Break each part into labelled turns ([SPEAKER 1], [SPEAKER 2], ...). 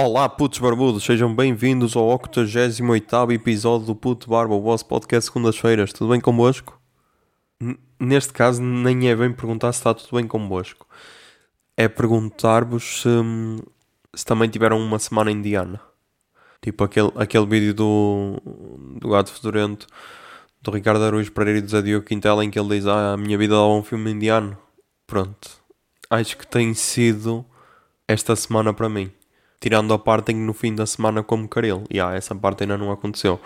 [SPEAKER 1] Olá, putos barbudos, sejam bem-vindos ao 88 episódio do Puto Barba, o vosso podcast segundas-feiras. Tudo bem convosco? N- Neste caso, nem é bem perguntar se está tudo bem convosco. É perguntar-vos se, se também tiveram uma semana indiana. Tipo aquele, aquele vídeo do, do Gato Fedorento, do Ricardo Araújo Pereira e do Zé Diogo Quintela, em que ele diz: Ah, a minha vida dava um filme indiano. Pronto. Acho que tem sido esta semana para mim. Tirando a parte no fim da semana como caril. E ah, essa parte ainda não aconteceu.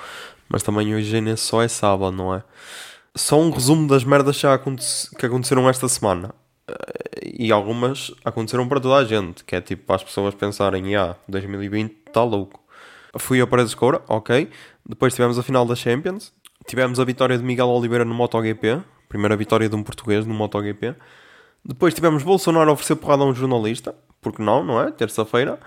[SPEAKER 1] Mas também hoje ainda só é sábado, não é? Só um resumo das merdas que, aconteceram esta semana. Eh, E algumas aconteceram para toda a gente. Que é tipo para as pessoas pensarem, ah, 2020 está louco. Fui a Paredes de Coura, ok. Depois tivemos a final da Champions. Tivemos a vitória de Miguel Oliveira no MotoGP. Primeira vitória de um português no MotoGP. Depois tivemos Bolsonaro a oferecer porrada a um jornalista. Porque não, não é? Terça-feira.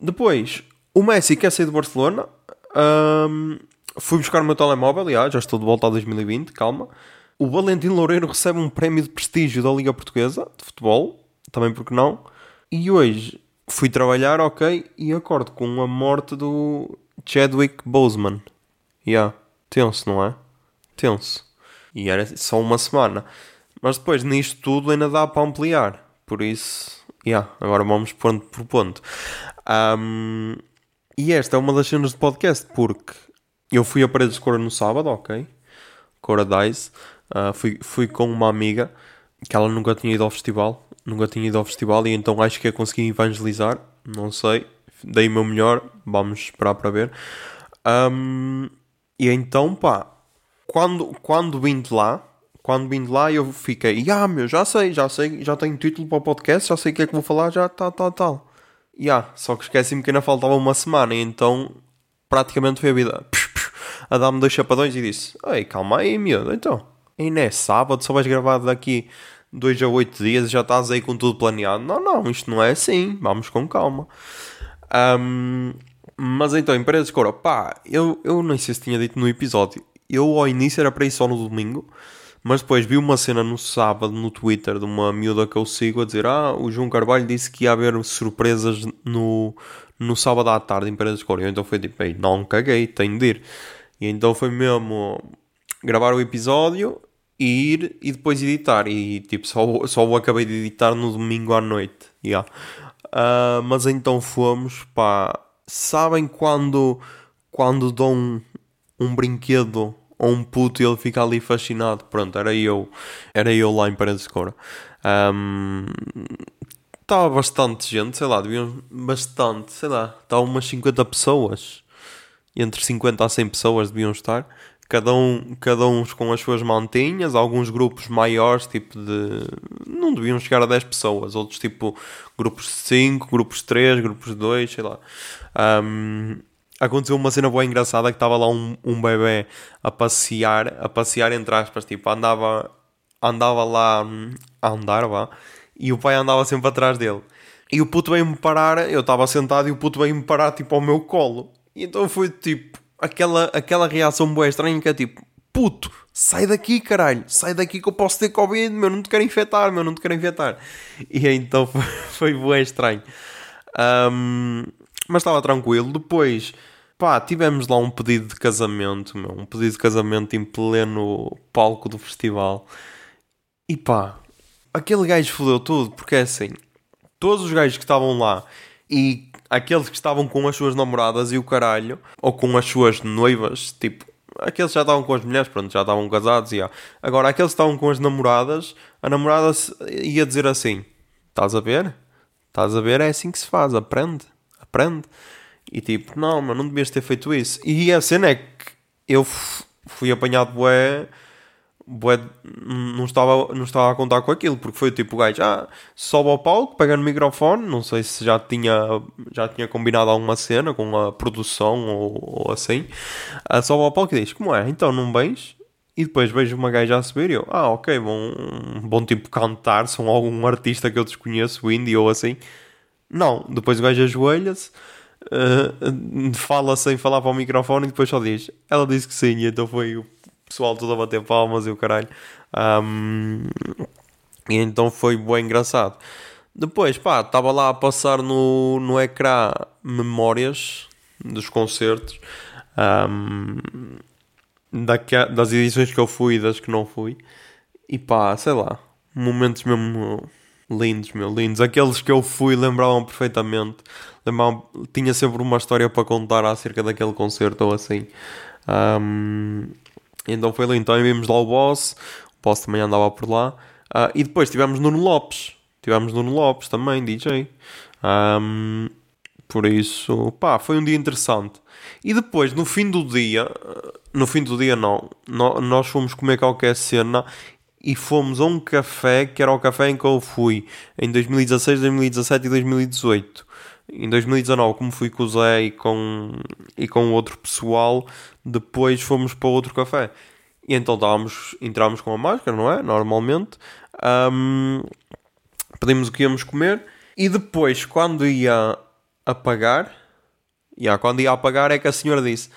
[SPEAKER 1] Depois, o Messi quer sair de Barcelona. Ahm, fui buscar o meu telemóvel, já, já estou de volta a 2020, calma. O Valentim Loureiro recebe um prémio de prestígio da Liga Portuguesa de Futebol, também porque não. E hoje fui trabalhar, ok, e acordo com a morte do Chadwick Boseman. Yeah, tenso, não é? Tenso. E era só uma semana. Mas depois, nisto tudo, ainda dá para ampliar. Por isso, yeah, agora vamos ponto por ponto. Ahm, e esta é uma das cenas do podcast, porque eu fui a Paredes de Cora no sábado, ok? Cora Dice. Ah, fui, fui com uma amiga que ela nunca tinha ido ao festival. Nunca tinha ido ao festival e então acho que ia conseguir evangelizar. Não sei. Dei o meu melhor. Vamos esperar para ver. Ahm, e então, pá, quando, quando vim de lá, quando vim de lá, eu fiquei, ah, meu, já sei, já sei, já tenho título para o podcast, já sei o que é que vou falar, já tal, tal, tal. Ya, só que esqueci-me que ainda faltava uma semana, então praticamente foi a vida psh, psh, a dar-me dois chapadões e disse: Ei, calma aí, miúdo, então, ainda é sábado, só vais gravar daqui dois a oito dias já estás aí com tudo planeado. Não, não, isto não é assim, vamos com calma. Ahm, mas então, empresas de coro, pá, eu, eu nem sei se tinha dito no episódio, eu ao início era para ir só no domingo. Mas depois vi uma cena no sábado no Twitter de uma miúda que eu sigo a dizer: Ah, o João Carvalho disse que ia haver surpresas no, no sábado à tarde em Paredes de. Eu então foi tipo: Ei, não caguei, tenho de ir. E então foi mesmo gravar o episódio, ir e depois editar. E tipo, só, só o acabei de editar no domingo à noite. Yeah. Ah, mas então fomos, pá. Sabem quando, quando dão um, um brinquedo a um puto e ele fica ali fascinado? Pronto, era eu. Era eu lá em Paredes de Cora. Estava bastante gente, sei lá, deviam. Bastante, sei lá. Estava umas 50 pessoas. Entre 50 a 100 pessoas deviam estar. Cada um, cada uns com as suas mantinhas, alguns grupos maiores, tipo de. Não deviam chegar a 10 pessoas, outros tipo grupos de 5, grupos de 3, grupos de 2, sei lá. Ahm, aconteceu uma cena boa engraçada que estava lá um, um bebê a passear, a passear entre aspas, tipo, andava, andava lá hum, a andar, vá, e o pai andava sempre atrás dele. E o puto veio-me parar, eu estava sentado e o puto veio-me parar tipo ao meu colo. E então foi tipo aquela, aquela reação boa estranha que é tipo, puto, sai daqui caralho, sai daqui que eu posso ter Covid, meu, não te quero infectar, meu, não te quero infectar. E então foi, foi boa estranho. Ahm, mas estava tranquilo. Depois, pá, tivemos lá um pedido de casamento, meu, um pedido de casamento em pleno palco do festival. E pá, aquele gajo fodeu tudo, porque é assim, todos os gajos que estavam lá e aqueles que estavam com as suas namoradas e o caralho, ou com as suas noivas, tipo, aqueles já estavam com as mulheres, pronto, já estavam casados e já. Agora, aqueles que estavam com as namoradas, a namorada ia dizer assim: Estás a ver? Estás a ver? É assim que se faz, aprende, E tipo, não, mas não devias ter feito isso. E a cena é que eu fui apanhado bué, bué, não estava, não estava a contar com aquilo, porque foi tipo o gajo, ah, sobe ao palco, pega no microfone, não sei se já tinha, já tinha combinado alguma cena com a produção ou, ou assim, ah, sobe ao palco e diz, como é? Então não vens? E depois vejo uma gaja a subir e eu, ah, ok, bom, bom tipo cantar, são algum artista que eu desconheço, indie ou assim. Não, depois o gajo ajoelha-se, uh, fala sem falar para o microfone e depois só diz. Ela disse que sim, então foi o pessoal todo a bater palmas e o caralho. Um, e então foi bem engraçado. Depois, pá, estava lá a passar no, no ecrã memórias dos concertos, um, das edições que eu fui e das que não fui. E pá, sei lá, momentos mesmo lindos, meu, lindos. Aqueles que eu fui lembravam perfeitamente. Lembravam, tinha sempre uma história para contar acerca daquele concerto ou assim. Um, então foi lindo. Então vimos lá o Boss, o Boss também andava por lá. Uh, e depois tivemos Nuno Lopes. Tivemos Nuno Lopes também, DJ. Um, por isso, pá, foi um dia interessante. E depois, no fim do dia, no fim do dia não, nós fomos comer qualquer cena e fomos a um café que era o café em que eu fui em 2016, 2017 e 2018. Em 2019, como fui com o Zé e com, e com outro pessoal, depois fomos para outro café. E então estávamos, entramos com a máscara, não é? Normalmente. Um, pedimos o que íamos comer. E depois, quando ia a pagar, yeah, quando ia a pagar, é que a senhora disse: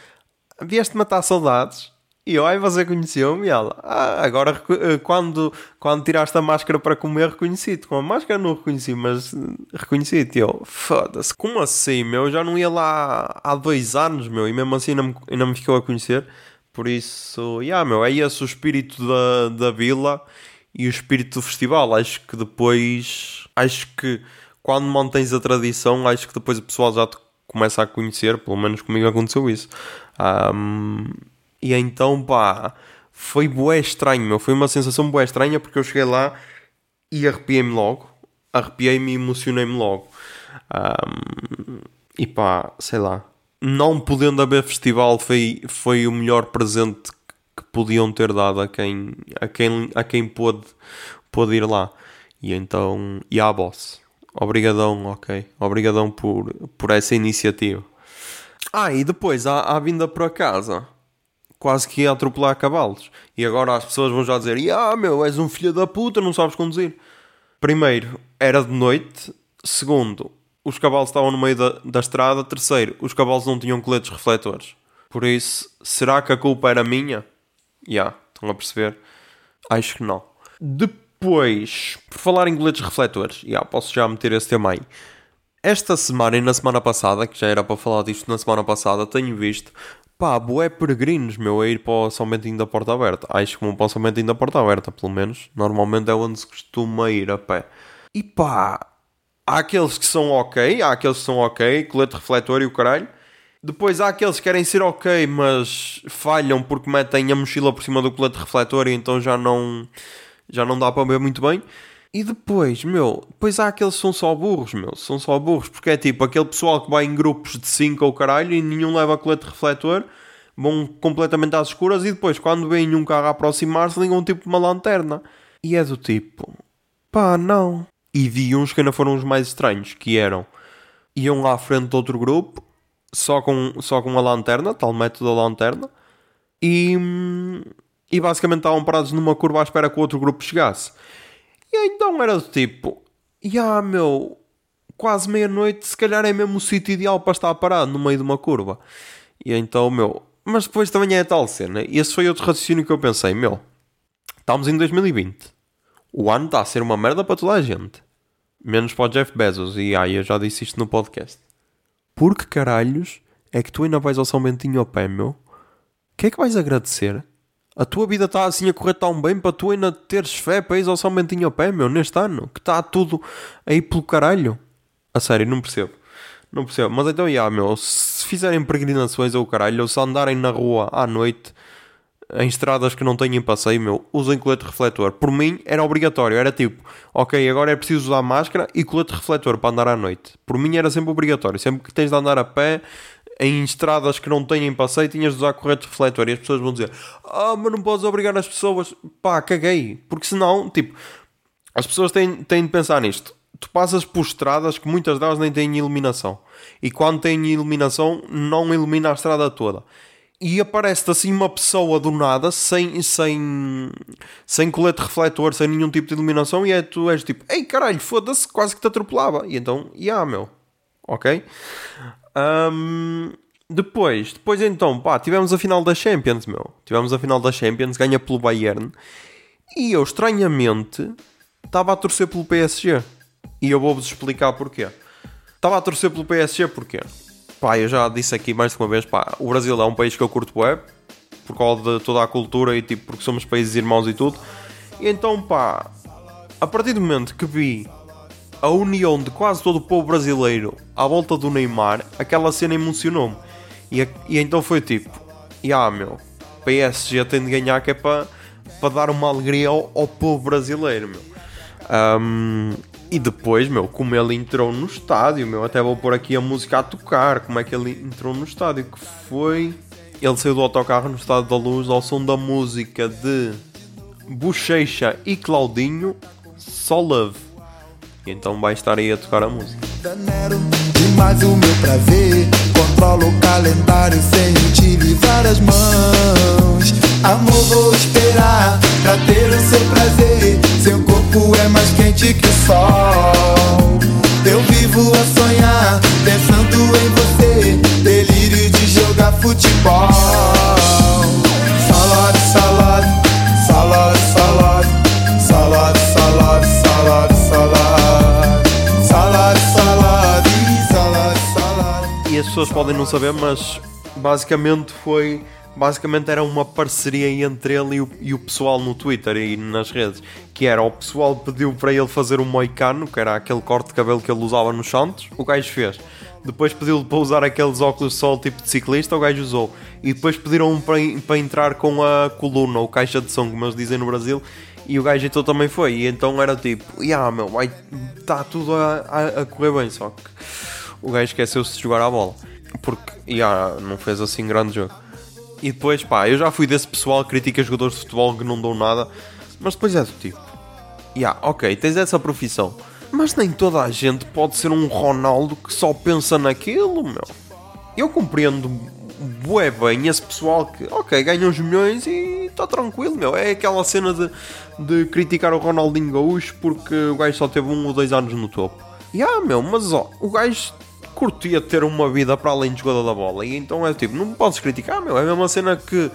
[SPEAKER 1] Vieste matar saudades? E eu, ai, você conheceu-me? E ela, ah, agora eh, quando, quando tiraste a máscara para comer, reconheci-te. Com a máscara não reconheci, mas reconheci-te. E eu, foda-se, como assim, meu? Eu já não ia lá há dois anos, meu, e mesmo assim ainda me, ainda me ficou a conhecer. Por isso, yeah, meu, é esse o espírito da, da vila e o espírito do festival. Acho que depois, acho que quando mantens a tradição, acho que depois o pessoal já te começa a conhecer, pelo menos comigo aconteceu isso. Um, e então, pá, foi bué estranho, meu. Foi uma sensação bué estranha porque eu cheguei lá e arrepiei-me logo. Arrepiei-me e emocionei-me logo. Um, e pá, sei lá. Não podendo haver festival foi, foi o melhor presente que podiam ter dado a quem, a quem, a quem pôde, pôde ir lá. E então, e à boss. Obrigadão, ok. Obrigadão por, por essa iniciativa. Ah, e depois, à, à vinda para casa quase que ia atropelar cavalos. E agora as pessoas vão já dizer: Ah, meu, és um filho da puta, não sabes conduzir. Primeiro, era de noite. Segundo, os cavalos estavam no meio da, da estrada. Terceiro, os cavalos não tinham coletes refletores. Por isso, será que a culpa era minha? Já, yeah, estão a perceber? Acho que não. Depois, por falar em coletes refletores, já yeah, posso já meter esse tema aí. Esta semana e na semana passada, que já era para falar disto na semana passada, tenho visto Pá, boé peregrinos, meu, a ir para o São Bentinho da Porta Aberta. Acho que vão para o São Bentinho da Porta Aberta, pelo menos. Normalmente é onde se costuma ir a pé. E pá, há aqueles que são ok, há aqueles que são ok, colete refletor e o caralho. Depois há aqueles que querem ser ok, mas falham porque metem a mochila por cima do colete refletor e então já não, já não dá para ver muito bem. E depois, meu, depois há aqueles que são só burros, meu, são só burros, porque é tipo aquele pessoal que vai em grupos de 5 ou caralho e nenhum leva colete refletor, vão completamente às escuras e depois, quando vem um carro aproximar-se, ligam tipo uma lanterna. E é do tipo, pá, não. E vi uns que ainda foram os mais estranhos, que eram, iam lá à frente de outro grupo, só com, só com a lanterna, tal método da lanterna, e, e basicamente estavam parados numa curva à espera que o outro grupo chegasse. E então era do tipo, ah meu, quase meia-noite, se calhar é mesmo o sítio ideal para estar parado no meio de uma curva. E então, meu, mas depois também é a tal cena. E esse foi outro raciocínio que eu pensei, meu, estamos em 2020. O ano está a ser uma merda para toda a gente. Menos para o Jeff Bezos. E ai, eu já disse isto no podcast. Por que caralhos é que tu ainda vais ao São Bentinho ao pé, meu? O que é que vais agradecer? A tua vida está assim a correr tão bem para tu ainda teres fé para ir ao São Bentinho a pé, meu, neste ano, que está tudo aí pelo caralho. A sério, não percebo. Não percebo. Mas então, já, meu, se fizerem peregrinações ou caralho, ou se andarem na rua à noite, em estradas que não tenham passeio, meu, usem colete refletor. Por mim, era obrigatório. Era tipo, ok, agora é preciso usar máscara e colete refletor para andar à noite. Por mim, era sempre obrigatório. Sempre que tens de andar a pé, em estradas que não têm passeio tinhas de usar correto refletor. E as pessoas vão dizer ah, mas não podes obrigar as pessoas. Pá, caguei, porque senão, tipo as pessoas têm, têm de pensar nisto. Tu passas por estradas que muitas delas nem têm iluminação. E quando têm iluminação não ilumina a estrada toda. E aparece-te assim uma pessoa do nada sem, sem, sem colete refletor, sem nenhum tipo de iluminação e é, tu és tipo, ei caralho, foda-se, quase que te atropelava. E então, e yeah, meu. Ok? Um, depois, depois então, pá, tivemos a final da Champions, meu. Tivemos a final da Champions, ganha pelo Bayern. E eu, estranhamente, estava a torcer pelo PSG. E eu vou-vos explicar porquê. Estava a torcer pelo PSG porquê? Pá, eu já disse aqui mais de uma vez, pá, o Brasil é um país que eu curto web, por causa de toda a cultura e tipo, porque somos países irmãos e tudo. E então, pá, a partir do momento que vi a união de quase todo o povo brasileiro à volta do Neymar, aquela cena emocionou-me. E, e, então foi tipo, ah meu, PSG tem de ganhar que é para dar uma alegria ao, ao povo brasileiro, meu. Um, e depois, meu, como ele entrou no estádio, meu, até vou pôr aqui a música a tocar, como é que ele entrou no estádio, que foi... Ele saiu do autocarro no Estádio da Luz ao som da música de Bochecha e Claudinho, Só Love. E então vai estar aí a tocar a música. mais o meu prazer, controlo o calendário sem utilizar as mãos. Amor, vou esperar pra ter o seu prazer. Seu corpo é mais quente que o sol. Eu vivo a sonhar, pensando em você. Delírio de jogar futebol. Pessoas podem não saber, mas basicamente foi basicamente era uma parceria entre ele e o, e o, pessoal no Twitter e nas redes. Que era o pessoal pediu para ele fazer um moicano, que era aquele corte de cabelo que ele usava nos Santos, o gajo fez. Depois pediu-lhe para usar aqueles óculos de sol tipo de ciclista, o gajo usou. E depois pediram para, para entrar com a coluna, ou caixa de som, como eles dizem no Brasil, e o gajo então também foi. E então era tipo, yeah, meu, vai, está tudo a, a, a, correr bem, só que o gajo esqueceu-se de jogar a bola. Porque, yeah, não fez assim grande jogo. E depois, pá, eu já fui desse pessoal que critica jogadores de futebol que não dão nada, mas depois é do tipo, yeah, ok, tens essa profissão, mas nem toda a gente pode ser um Ronaldo que só pensa naquilo, meu. Eu compreendo bué bem esse pessoal que, ok, ganha uns milhões e está tranquilo, meu. É aquela cena de, de criticar o Ronaldinho Gaúcho porque o gajo só teve um ou dois anos no topo. E ah, meu, mas ó, o gajo curtia ter uma vida para além de jogador da bola. E então é tipo, não podes criticar, meu. É a mesma cena que,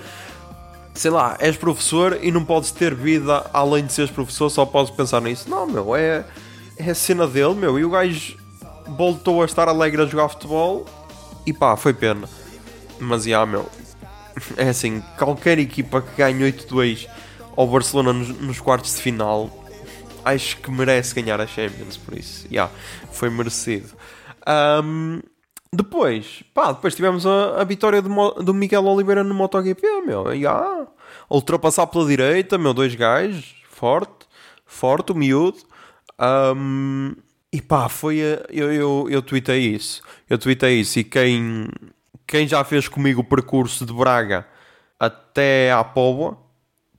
[SPEAKER 1] sei lá, és professor e não podes ter vida além de seres professor, só podes pensar nisso. Não, meu, é, é a cena dele, meu. E o gajo voltou a estar alegre a jogar futebol e pá, foi pena. Mas, já, meu, é assim, qualquer equipa que ganhe 8-2 ao Barcelona nos, nos, quartos de final, acho que merece ganhar a Champions, por isso, já, yeah, foi merecido. Um, depois, pá, depois tivemos a, a vitória do, do Miguel Oliveira no MotoGP, meu. E, ah, ultrapassar pela direita, meu, dois gajos, forte, forte, o miúdo. Um, e pá, foi. A, eu, eu, eu tweetei isso. Eu tweetei isso. E quem, quem já fez comigo o percurso de Braga até à Póvoa,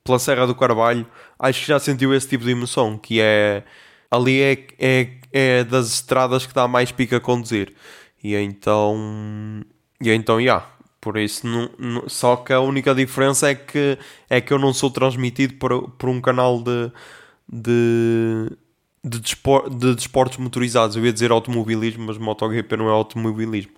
[SPEAKER 1] pela Serra do Carvalho, acho que já sentiu esse tipo de emoção. Que é. Ali é, é é das estradas que dá mais pica a conduzir. E então. E então, já. Yeah, por isso, não, não, só que a única diferença é que, é que eu não sou transmitido por, por um canal de. de de, despor, de desportos motorizados, eu ia dizer automobilismo, mas MotoGP não é automobilismo.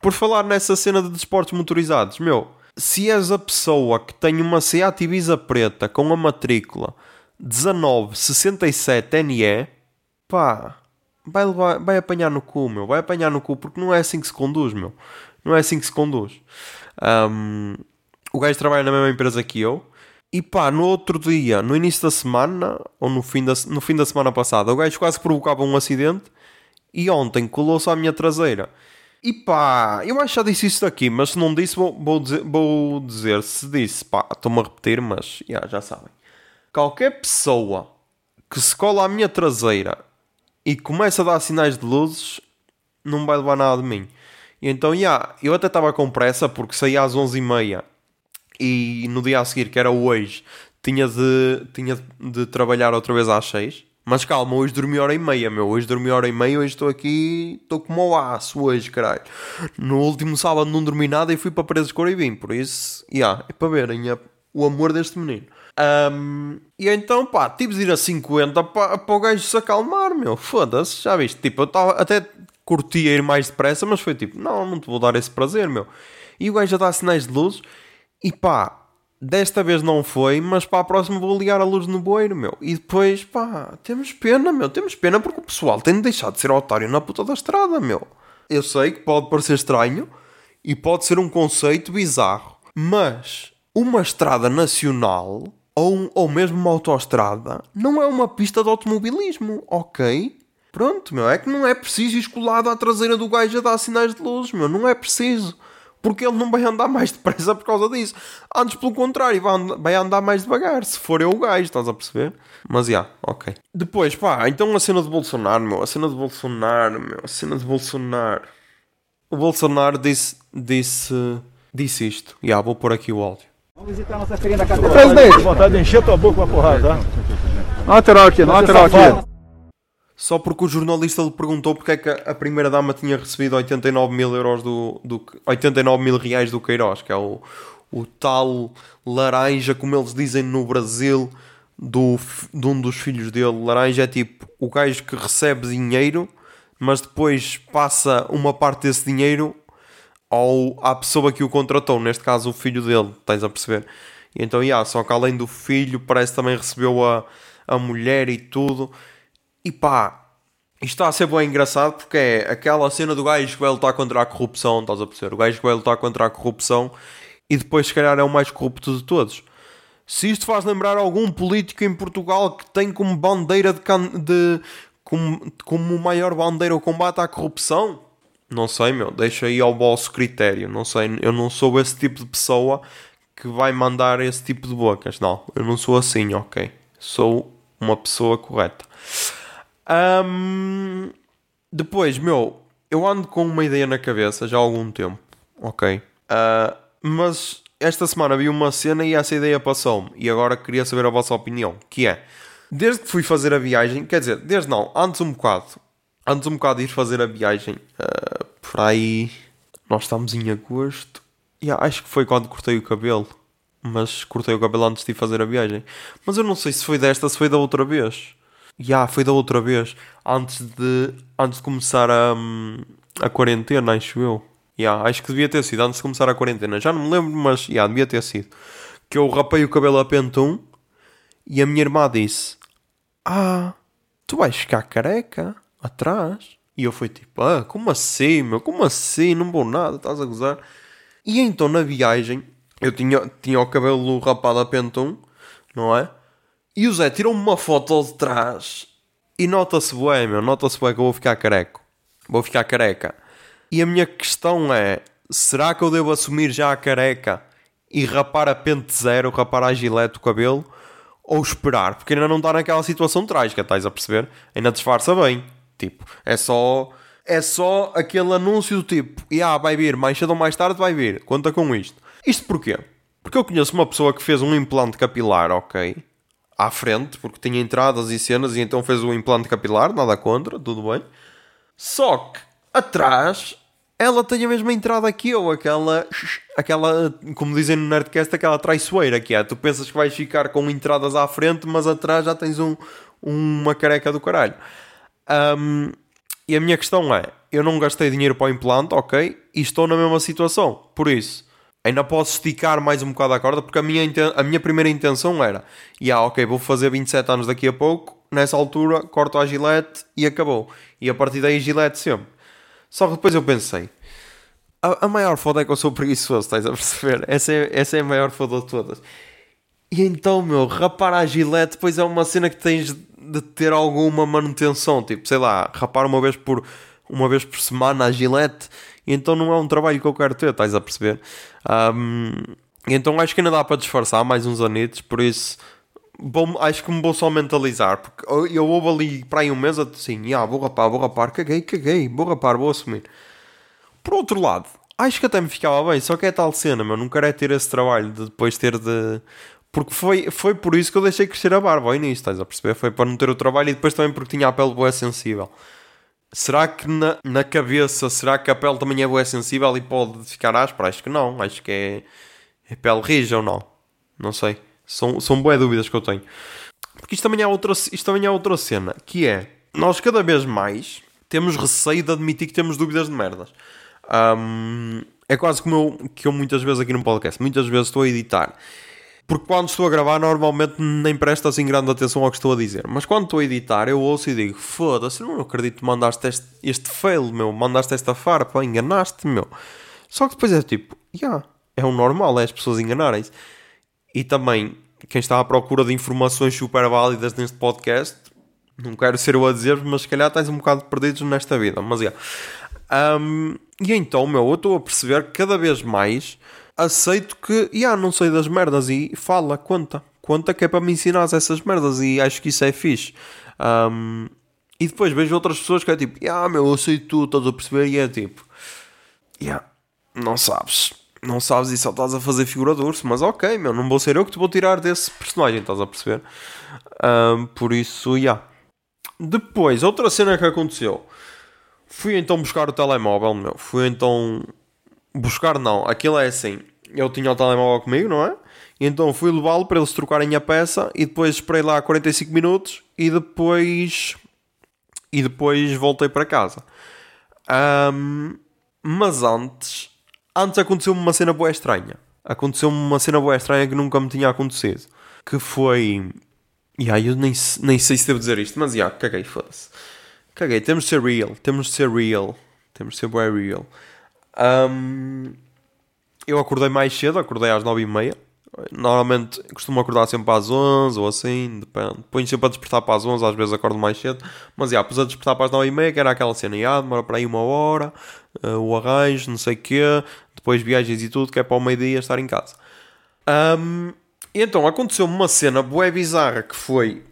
[SPEAKER 1] Por falar nessa cena de desportos motorizados, meu, se és a pessoa que tem uma Seat Ibiza preta com a matrícula 1967NE, pá, vai, levar, vai apanhar no cu, meu. Vai apanhar no cu, porque não é assim que se conduz, meu. Não é assim que se conduz. Um, o gajo trabalha na mesma empresa que eu. E pá, no outro dia, no início da semana, ou no fim da, no fim da semana passada, o gajo quase provocava um acidente. E ontem colou-se à minha traseira. E pá, eu acho que já disse isso daqui, mas se não disse, vou, vou, dizer, vou dizer. Se disse, pá, estou-me a repetir, mas yeah, já sabem. Qualquer pessoa que se cola à minha traseira e começa a dar sinais de luzes, não vai levar nada de mim. E então, yeah, eu até estava com pressa porque saí às 11h30 e no dia a seguir, que era hoje, tinha de, tinha de trabalhar outra vez às 6. Mas calma, hoje dormi hora e meia, meu. Hoje dormi hora e meia, hoje estou aqui, estou como o aço hoje, caralho. No último sábado não dormi nada e fui para Presos Coribim. Por isso, yeah, é para verem o amor deste menino. Um, e então, pá, tive de ir a 50 para, para o gajo se acalmar, meu. Foda-se, já viste? Tipo, eu tava, até curtia ir mais depressa, mas foi tipo, não, não te vou dar esse prazer, meu. E o gajo já dá sinais de luz e pá, desta vez não foi, mas para a próxima vou ligar a luz no bueiro, meu. E depois, pá, temos pena, meu. Temos pena porque o pessoal tem de deixar de ser otário na puta da estrada, meu. Eu sei que pode parecer estranho e pode ser um conceito bizarro, mas uma estrada nacional ou, ou mesmo uma autoestrada não é uma pista de automobilismo, ok? Pronto, meu, é que não é preciso ir colado à traseira do gajo a dar sinais de luz, meu, não é preciso. Porque ele não vai andar mais depressa por causa disso. Antes, pelo contrário, vai andar, vai andar mais devagar. Se for eu o gajo, estás a perceber? Mas já, yeah, ok. Depois, pá, então a cena de Bolsonaro, meu. A cena de Bolsonaro, meu. A cena de Bolsonaro. O Bolsonaro disse, disse, disse isto. Já, yeah, vou pôr aqui o áudio.
[SPEAKER 2] Vamos visitar a nossa feirinha da cadeira. Presidente!
[SPEAKER 3] Vontade de encher tua boca com a porrada, tá?
[SPEAKER 2] Lateral aqui, lateral aqui.
[SPEAKER 1] Só porque o jornalista lhe perguntou porque é que a primeira-dama tinha recebido 89 mil euros do, do 89 mil reais do Queiroz, que é o, o tal laranja, como eles dizem no Brasil, do, de um dos filhos dele. Laranja é tipo o gajo que recebe dinheiro, mas depois passa uma parte desse dinheiro ao, à pessoa que o contratou, neste caso o filho dele, tens a perceber? E então, yeah, só que além do filho, parece também recebeu a, a mulher e tudo. E pá, isto está a ser bem engraçado porque é aquela cena do gajo que vai lutar contra a corrupção, estás a perceber? O gajo que vai lutar contra a corrupção e depois, se calhar, é o mais corrupto de todos. Se isto faz lembrar algum político em Portugal que tem como bandeira de, de como, como maior bandeira o combate à corrupção, não sei, meu, deixa aí ao vosso critério. Não sei, eu não sou esse tipo de pessoa que vai mandar esse tipo de bocas. Não, eu não sou assim, ok? Sou uma pessoa correta. Um, depois, meu, eu ando com uma ideia na cabeça já há algum tempo, ok? Uh, mas esta semana vi uma cena e essa ideia passou-me. E agora queria saber a vossa opinião. Que é, desde que fui fazer a viagem, quer dizer, desde não, antes um bocado. Antes um bocado de ir fazer a viagem, uh, por aí, nós estamos em agosto. Yeah, acho que foi quando cortei o cabelo. Mas cortei o cabelo antes de ir fazer a viagem. Mas eu não sei se foi desta, se foi da outra vez. Já, yeah, foi da outra vez. Antes de, antes de começar a, a quarentena, acho eu. Yeah, acho que devia ter sido antes de começar a quarentena. Já não me lembro, mas yeah, devia ter sido. Que eu rapei o cabelo a pentum e a minha irmã disse: Ah, tu vais ficar careca atrás? E eu fui tipo: Ah, como assim, meu? Como assim? Não vou nada, estás a gozar? E então na viagem eu tinha, tinha o cabelo rapado a pentum, não é? E o Zé tirou-me uma foto de trás e nota-se bué, meu, nota-se bué que eu vou ficar careco. Vou ficar careca. E a minha questão é, será que eu devo assumir já a careca e rapar a pente zero, rapar a gilete o cabelo? Ou esperar? Porque ainda não está naquela situação trágica, estás a perceber? Ainda disfarça bem. Tipo, é só... É só aquele anúncio do tipo, e ah, vai vir, mais cedo ou mais tarde vai vir, conta com isto. Isto porquê? Porque eu conheço uma pessoa que fez um implante capilar, ok? à frente, porque tinha entradas e cenas, e então fez o implante capilar, nada contra, tudo bem. Só que atrás ela tem a mesma entrada que eu, aquela, aquela, como dizem no Nerdcast, aquela traiçoeira que é. Tu pensas que vais ficar com entradas à frente, mas atrás já tens um, uma careca do caralho. Um, e a minha questão é: eu não gastei dinheiro para o implante, ok? E estou na mesma situação. Por isso, ainda posso esticar mais um bocado a corda, porque a minha, a minha primeira intenção era, e yeah, ok, vou fazer 27 anos daqui a pouco, nessa altura corto a gilete e acabou. E a partir daí gilete sempre. Só que depois eu pensei, a, maior foda é que eu sou preguiçoso, estás a perceber? Essa é, essa é a maior foda de todas. E então, meu, rapar a gilete depois é uma cena que tens de ter alguma manutenção, tipo, sei lá, rapar uma vez por uma vez por semana a gilete então não é um trabalho que eu quero ter, estás a perceber? Um, então acho que ainda dá para disfarçar mais uns anitos, por isso vou, acho que me vou só mentalizar, porque eu houve ali para aí um mês assim, ah, vou rapar, vou rapar, caguei, caguei, vou rapar, vou assumir. Por outro lado, acho que até me ficava bem, só que é tal cena, meu, não quero é ter esse trabalho de depois ter de. Porque foi, foi por isso que eu deixei crescer a barba ao início, estás a perceber? Foi para não ter o trabalho e depois também porque tinha a pele boa sensível. Será que na, na cabeça, será que a pele também é boa sensível e pode ficar áspera? Acho que não. Acho que é, é pele rija ou não. Não sei. São, são boas dúvidas que eu tenho. Porque isto também, é outra, isto também é outra cena. Que é, nós cada vez mais temos receio de admitir que temos dúvidas de merdas. Um, é quase como eu, que eu muitas vezes aqui no podcast. Muitas vezes estou a editar Porque quando estou a gravar, normalmente nem presto assim grande atenção ao que estou a dizer. Mas quando estou a editar, eu ouço e digo: Foda-se, não acredito que mandaste este, este fail, meu. Mandaste esta farpa, enganaste, meu. Só que depois é tipo: Ya, yeah, é o normal, é as pessoas enganarem-se. E também, quem está à procura de informações super válidas neste podcast, não quero ser eu a dizer, mas se calhar estás um bocado perdidos nesta vida. Mas é. Yeah. Um, e então, meu, eu estou a perceber que cada vez mais aceito que, yeah, não sei das merdas e fala, conta. Conta que é para me ensinar essas merdas e acho que isso é fixe. Um, e depois vejo outras pessoas que é tipo, yeah, meu, eu sei tudo, estás a perceber? E é tipo, yeah, não sabes. Não sabes e só estás a fazer figura de urso, mas ok, meu, não vou ser eu que te vou tirar desse personagem, estás a perceber? Um, por isso, yeah. Depois, outra cena que aconteceu. Fui então buscar o telemóvel, meu. Fui então buscar não, aquilo é assim. Eu tinha o telemóvel comigo, não é? Então fui levá-lo para eles trocarem a peça e depois esperei lá 45 minutos e depois e depois voltei para casa. Um, mas antes, antes aconteceu-me uma cena boa estranha. Aconteceu-me uma cena boa estranha que nunca me tinha acontecido. Que foi. E aí eu nem, nem sei se devo dizer isto, mas já, caguei, foda-se. Caguei, temos de ser real, temos de ser real, temos de ser bem real. Um, eu acordei mais cedo, acordei às 9h30. Normalmente costumo acordar sempre às 11 ou assim, depende. Ponho sempre a despertar para as 11, às vezes acordo mais cedo. Mas já, pus a despertar para as 9h30, que era aquela cena, já, demora para aí uma hora, uh, o arranjo, não sei o quê, depois viagens e tudo, que é para o meio-dia estar em casa. Um, e então aconteceu uma cena bué bizarra que foi.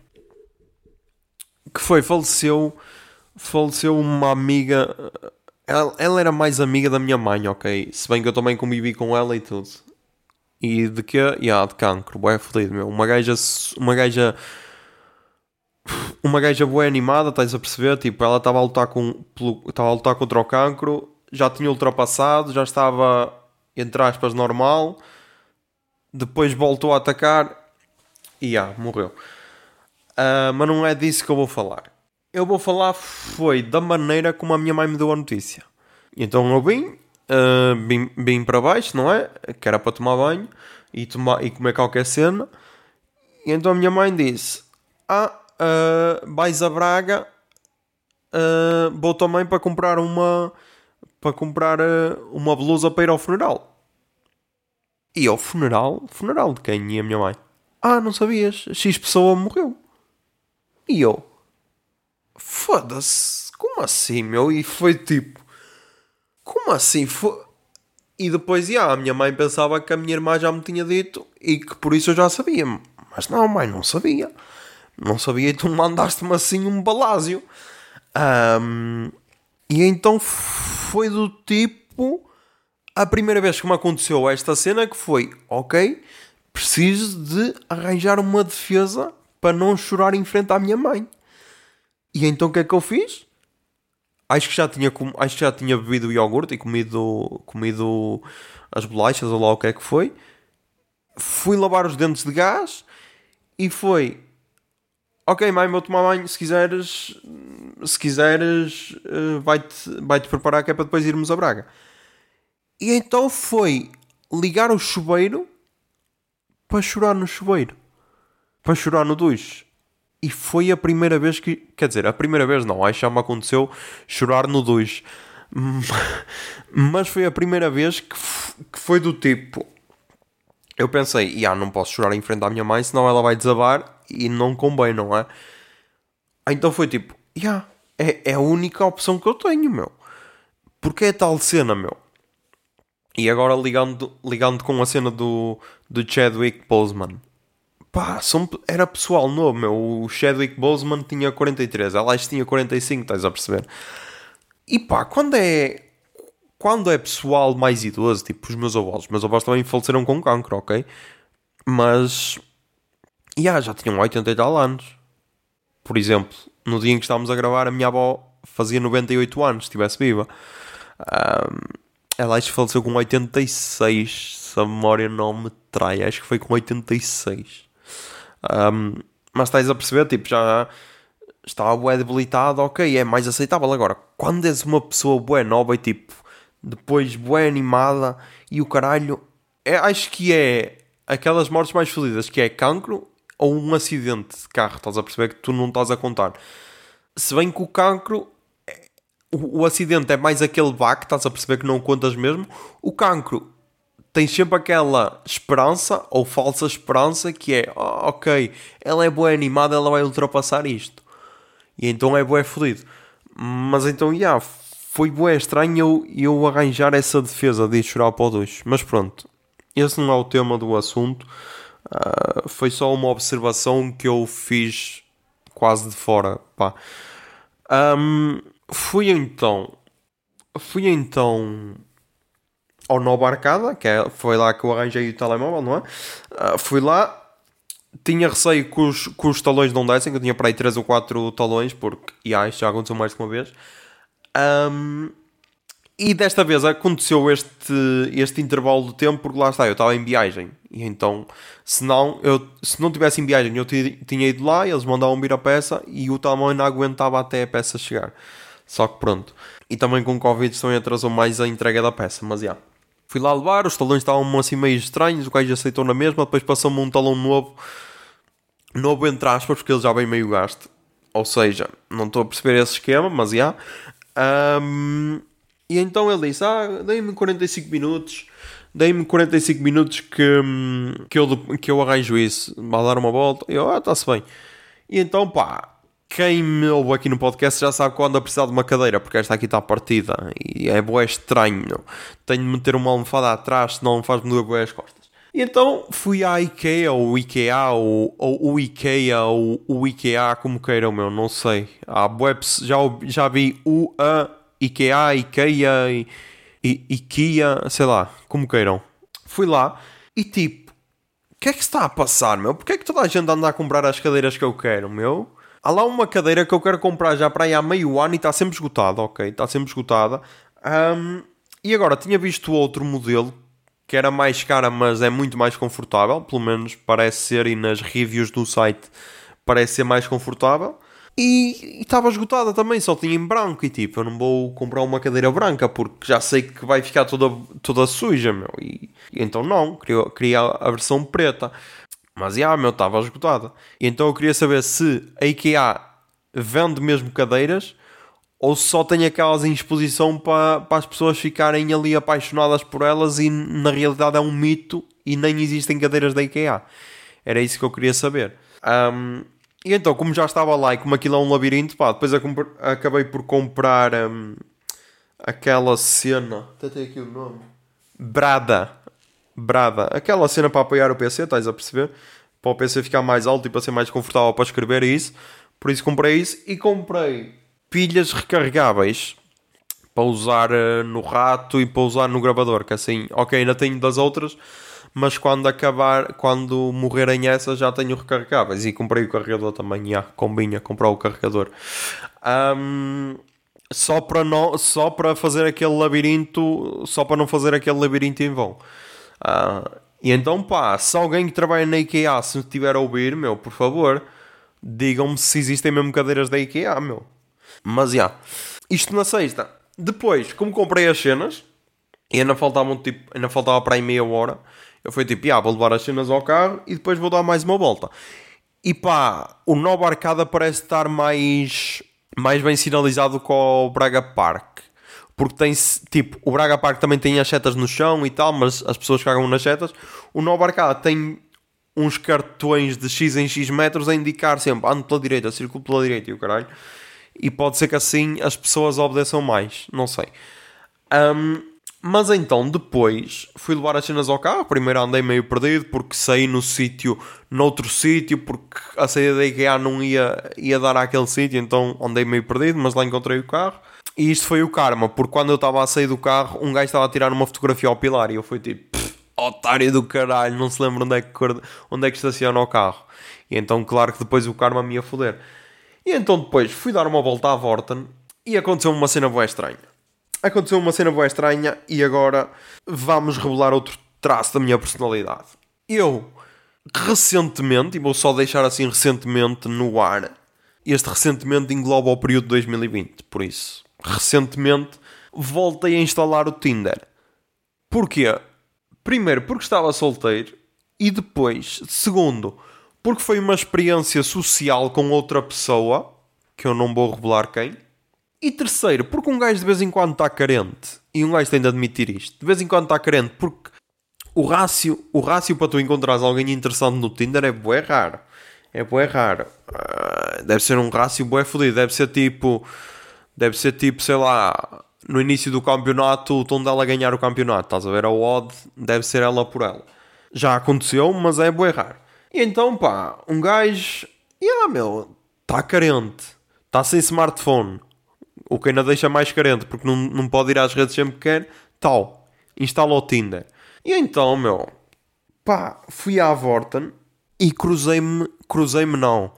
[SPEAKER 1] que foi, faleceu. faleceu uma amiga ela, ela, era mais amiga da minha mãe, ok? Se bem que eu também convivi com ela e tudo. E de que? Yeah, de cancro, bué fodido, meu. Uma gaja. Uma gaja. Uma gaja bué animada, estás a perceber? Tipo, ela estava a lutar com. Estava a lutar contra o cancro, já tinha ultrapassado, já estava, entre aspas, normal. Depois voltou a atacar e ah, morreu. Uh, mas não é disso que eu vou falar eu vou falar foi da maneira como a minha mãe me deu a notícia. Então eu vim, uh, vim, vim para baixo, não é? Que era para tomar banho e, tomar, e comer qualquer cena. E então a minha mãe disse: Ah, uh, vais a Braga, uh, vou também para comprar uma para comprar uma blusa para ir ao funeral. E ao funeral? Funeral de quem? E a minha mãe? Ah, não sabias? X pessoa morreu. E eu? Foda-se, como assim, meu? E foi tipo, como assim? Foi... E depois, yeah, a minha mãe pensava que a minha irmã já me tinha dito e que por isso eu já sabia. Mas não, mãe, não sabia. Não sabia e tu mandaste-me assim um balásio. Um, e então foi do tipo. A primeira vez que me aconteceu esta cena que foi, ok, preciso de arranjar uma defesa para não chorar em frente à minha mãe. E então o que é que eu fiz? Acho que já tinha, acho que já tinha bebido iogurte e comido, comido as bolachas ou lá o que é que foi. Fui lavar os dentes de gás e foi. Ok, mãe, vou tomar banho. Se quiseres, se quiseres, uh, vai-te vai -te preparar que é para depois irmos a Braga. E então foi ligar o chuveiro para chorar no chuveiro. Para chorar no duche. E foi a primeira vez que. Quer dizer, a primeira vez não, acho que já me aconteceu chorar no 2. Mas foi a primeira vez que, que foi do tipo. Eu pensei, ah, não posso chorar em frente à minha mãe, senão ela vai desabar e não convém, não é? Então foi tipo, yeah, é, é a única opção que eu tenho, meu. Porque é tal cena, meu. E agora ligando, ligando com a cena do, do Chadwick Boseman pá, são, era pessoal novo, meu. O Chadwick Boseman tinha 43, a Lice tinha 45, estás a perceber? E pá, quando é. Quando é pessoal mais idoso, tipo os meus avós, os meus avós também faleceram com cancro, ok? Mas. Yeah, já tinham 80 e tal anos. Por exemplo, no dia em que estávamos a gravar, a minha avó fazia 98 anos, se estivesse viva. Um, ela acho que faleceu com 86, se a memória não me trai, acho que foi com 86. Um, mas estás a perceber, tipo, já está bué debilitado, ok, é mais aceitável. Agora, quando és uma pessoa bué nova e tipo, depois bué animada e o caralho, é, acho que é aquelas mortes mais fodidas, que é cancro ou um acidente de carro, estás a perceber que tu não estás a contar. Se bem que o cancro, é- o, o acidente é mais aquele baque, estás a perceber que não contas mesmo. O cancro tens sempre aquela esperança ou falsa esperança que é, "Ah, ok, ela é boa animada, ela vai ultrapassar isto. E então é bué fodido. Mas então, já, foi bué estranho eu, eu arranjar essa defesa de chorar para o duche. Mas pronto, esse não é o tema do assunto. Ah, foi só uma observação que eu fiz quase de fora, pá. Ahm, fui então... Fui então ao Nova Arcada, que é, foi lá que eu arranjei o telemóvel, não é? Ah, fui lá, tinha receio que os, que os talões não dessem, que eu tinha para aí 3 ou 4 talões, porque yeah, isto já aconteceu mais de uma vez. Ahm, e desta vez aconteceu este, este intervalo de tempo, porque lá está, eu estava em viagem. E então, se não, eu, se não tivesse em viagem, eu ti- tinha ido lá, eles mandavam vir a peça e o telemóvel não aguentava até a peça chegar. Só que pronto. E também com Covid também atrasou mais a entrega da peça, mas já. Fui lá levar, os talões estavam assim meio estranhos, o gajo aceitou na mesma, depois passou-me um talão novo, novo entre aspas, porque ele já vem meio gasto. Ou seja, não estou a perceber esse esquema, mas já. Ahm, e então ele disse: Ah, dei-me 45 minutos, dei-me 45 minutos que, que, eu, que eu arranjo isso, vai dar uma volta. E eu, ah, está-se bem. E então, pá, quem me ouve aqui no podcast já sabe quando a precisar de uma cadeira, porque esta aqui está partida e é bué estranho. Tenho de meter uma almofada atrás, senão faz-me doer bué as costas. E então fui à IKEA, ou IKEA, ou, ou o IKEA, ou o IKEA, como queiram, meu, não sei. Há webs, já, já vi o a IKEA, IKEA, e, e, IKEA, sei lá, como queiram. Fui lá e tipo, o que é que se está a passar, meu? Porquê é que toda a gente anda a comprar as cadeiras que eu quero, meu? Há lá uma cadeira que eu quero comprar já para aí há meio ano e está sempre esgotada, ok? Está sempre esgotada. Ahm, e agora, tinha visto outro modelo que era mais cara, mas é muito mais confortável. Pelo menos parece ser, e nas reviews do site parece ser mais confortável. E estava esgotada também, só tinha em branco. E tipo, eu não vou comprar uma cadeira branca porque já sei que vai ficar toda, toda suja, meu. E então não, queria, queria a versão preta. Mas já, meu, estava esgotada. E então eu queria saber se a IKEA vende mesmo cadeiras ou só tem aquelas em exposição para, para as pessoas ficarem ali apaixonadas por elas e na realidade é um mito e nem existem cadeiras da IKEA. Era isso que eu queria saber. Ahm, e então, como já estava lá e como aquilo é um labirinto, pá, depois acabei por comprar ahm, aquela cena. Até tem aqui o nome. Brada. Aquela cena para apoiar o PC, estás a perceber? Para o PC ficar mais alto e para ser mais confortável para escrever e isso. Por isso comprei isso e comprei pilhas recarregáveis para usar eh, no rato e para usar no gravador. Que assim, ok, ainda tenho das outras, mas quando acabar, quando morrerem essas, já tenho recarregáveis. E comprei o carregador também, já, combinha comprar o carregador. Ahm, só para não, só para fazer aquele labirinto, só para não fazer aquele labirinto em vão. Ah, e então, pá, se alguém que trabalha na IKEA, se estiver a ouvir, meu, por favor, digam-me se existem mesmo cadeiras da IKEA, meu. Mas, já, isto na sexta. Depois, como comprei as cenas, e ainda faltava, tipo, ainda faltava para aí meia hora, eu fui tipo, ah, vou levar as cenas ao carro e depois vou dar mais uma volta. E pá, o Nova Arcada parece estar mais, mais bem sinalizado que o Braga Park. Porque tem, tipo, o Braga Park também tem as setas no chão e tal, mas as pessoas cagam nas setas. O Nova Arcada tem uns cartões de X em X metros a indicar sempre ando pela direita, circulo pela direita e o caralho. E pode ser que assim as pessoas obedeçam mais, não sei. Ahm, mas então, depois, fui levar as cenas ao carro. Primeiro andei meio perdido porque saí no sítio, noutro sítio, porque a saída da IKEA não ia, ia dar àquele sítio, então andei meio perdido, mas lá encontrei o carro. E isto foi o karma, porque quando eu estava a sair do carro, um gajo estava a tirar uma fotografia ao pilar e eu fui tipo, "Pff, otário do caralho, não se lembra onde é que, onde é que estaciona o carro. E então, claro que depois o karma me ia foder. E então depois fui dar uma volta à Vorten e aconteceu uma cena boa estranha. Aconteceu uma cena boa estranha e agora vamos revelar outro traço da minha personalidade. Eu, recentemente, e vou só deixar assim recentemente no ar, este recentemente engloba o período de 2020, por isso, recentemente voltei a instalar o Tinder. Porquê? Primeiro, porque estava solteiro E depois, segundo, porque foi uma experiência social com outra pessoa, que eu não vou revelar quem. E terceiro, porque um gajo de vez em quando está carente, e um gajo tem de admitir isto, de vez em quando está carente, porque o rácio, o rácio para tu encontrares alguém interessante no Tinder é bué raro. É bué raro. Uh, deve ser um rácio bué fodido, deve ser tipo, deve ser tipo, sei lá, no início do campeonato, o tom dela ganhar o campeonato, estás a ver? A odd deve ser ela por ela. Já aconteceu, mas é bué. E então, pá, um gajo, yeah, meu, está carente, está sem smartphone, o que ainda deixa mais carente, porque não, não pode ir às redes sempre que quer, tal, instala o Tinder. E então, meu, pá, fui à Vorten e cruzei-me, cruzei-me não,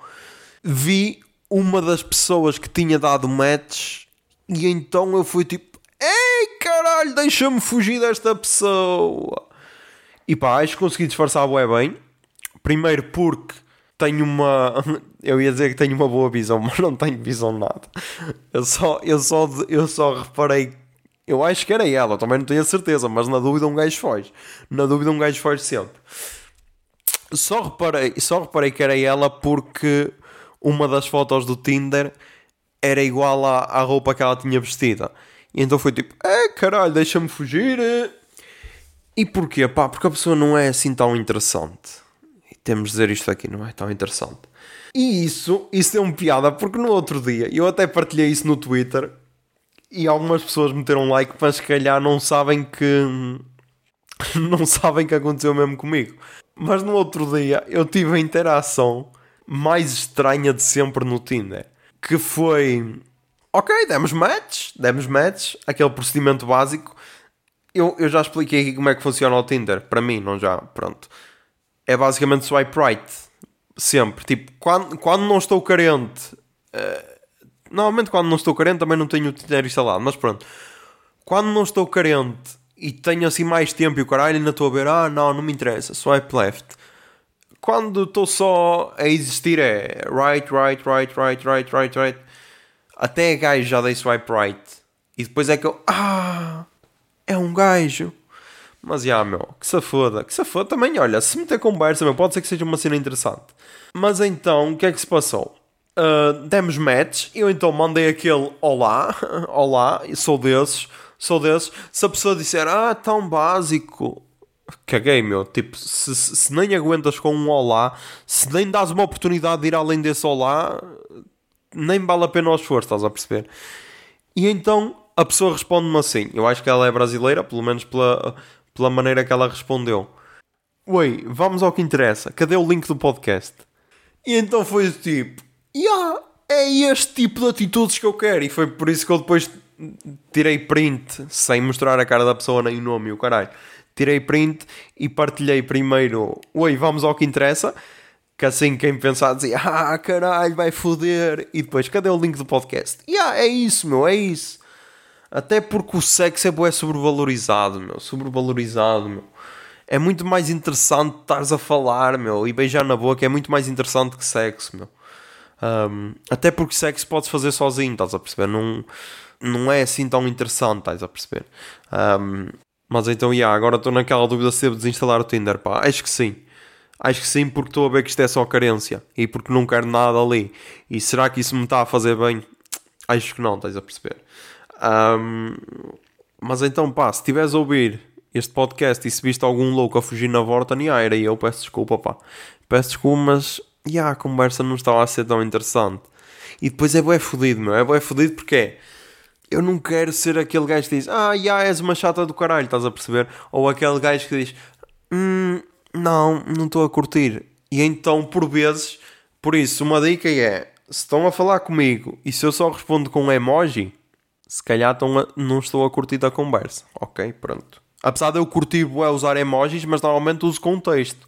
[SPEAKER 1] vi uma das pessoas que tinha dado match e então eu fui tipo, ei caralho, deixa-me fugir desta pessoa. E pá, acho que consegui disfarçar bué bem. Primeiro porque tenho uma. Eu ia dizer que tenho uma boa visão, mas não tenho visão nada. Eu só, eu só, eu só reparei. Eu acho que era ela, também não tenho a certeza, mas na dúvida um gajo foge. Na dúvida um gajo foge sempre. Só reparei, só reparei que era ela porque uma das fotos do Tinder era igual à, à roupa que ela tinha vestida. E então foi tipo, é caralho, deixa-me fugir. E porquê? Pá, porque a pessoa não é assim tão interessante. E temos de dizer isto aqui, não é tão interessante. E isso, isso é um piada, porque no outro dia, eu até partilhei isso no Twitter, e algumas pessoas meteram like, mas se calhar não sabem que... não sabem que aconteceu mesmo comigo. Mas no outro dia, eu tive a interação mais estranha de sempre no Tinder. Que foi... Ok, demos match, demos match, aquele procedimento básico eu, eu já expliquei aqui como é que funciona o Tinder. Para mim, não já. Pronto. É basicamente swipe right. Sempre. Tipo, quando, quando não estou carente. Uh, normalmente, quando não estou carente, também não tenho o Tinder instalado. Mas pronto. Quando não estou carente e tenho assim mais tempo e o caralho ainda estou a ver, ah, não, não me interessa. Swipe left. Quando estou só a existir é right, right, right, right, right, right, right. Até a gajo já dei swipe right. E depois é que eu, ah é um gajo. Mas, já, meu, que se foda. Que se foda também, olha, se meter conversa, meu, pode ser que seja uma cena interessante. Mas então, o que é que se passou? Uh, demos match, eu então mandei aquele olá, olá, sou desses, sou desses. Se a pessoa disser, ah, tão básico, caguei, meu. Tipo, se, se nem aguentas com um olá, se nem dás uma oportunidade de ir além desse olá, nem vale a pena o esforço, estás a perceber? E então a pessoa responde-me assim. Eu acho que ela é brasileira, pelo menos pela, pela maneira que ela respondeu. Oi, vamos ao que interessa. Cadê o link do podcast? E então foi o tipo, yeah, é este tipo de atitudes que eu quero. E foi por isso que eu depois tirei print, sem mostrar a cara da pessoa nem o nome e o caralho. Tirei print e partilhei primeiro, oi, vamos ao que interessa. Que assim quem pensar dizia, ah caralho, vai foder. E depois, cadê o link do podcast? Yeah, é isso, meu, é isso. Até porque o sexo é sobrevalorizado, meu. Sobrevalorizado, meu. É muito mais interessante estares a falar, meu. E beijar na boca é muito mais interessante que sexo, meu. Um, até porque sexo podes fazer sozinho, estás a perceber? Não, não é assim tão interessante, estás a perceber? Um, mas então, yeah, agora estou naquela dúvida se devo desinstalar o Tinder, pá. Acho que sim. Acho que sim, porque estou a ver que isto é só carência. E porque não quero nada ali. E será que isso me está a fazer bem? Acho que não, estás a perceber? Um, mas então, pá, se estiveres a ouvir este podcast e se viste algum louco a fugir na volta, ah, era eu, peço desculpa, pá. Peço desculpa, mas yeah, a conversa não estava a ser tão interessante. E depois é bué fodido, meu. É bué fodido porque é. Eu não quero ser aquele gajo que diz Ah, yeah, és uma chata do caralho, estás a perceber? Ou aquele gajo que diz Hum, não, não estou a curtir. E então, por vezes, por isso, uma dica é: se estão a falar comigo e se eu só respondo com um emoji, se calhar a, não estou a curtir da conversa. Ok, pronto. Apesar de eu curtir é usar emojis, mas normalmente uso contexto.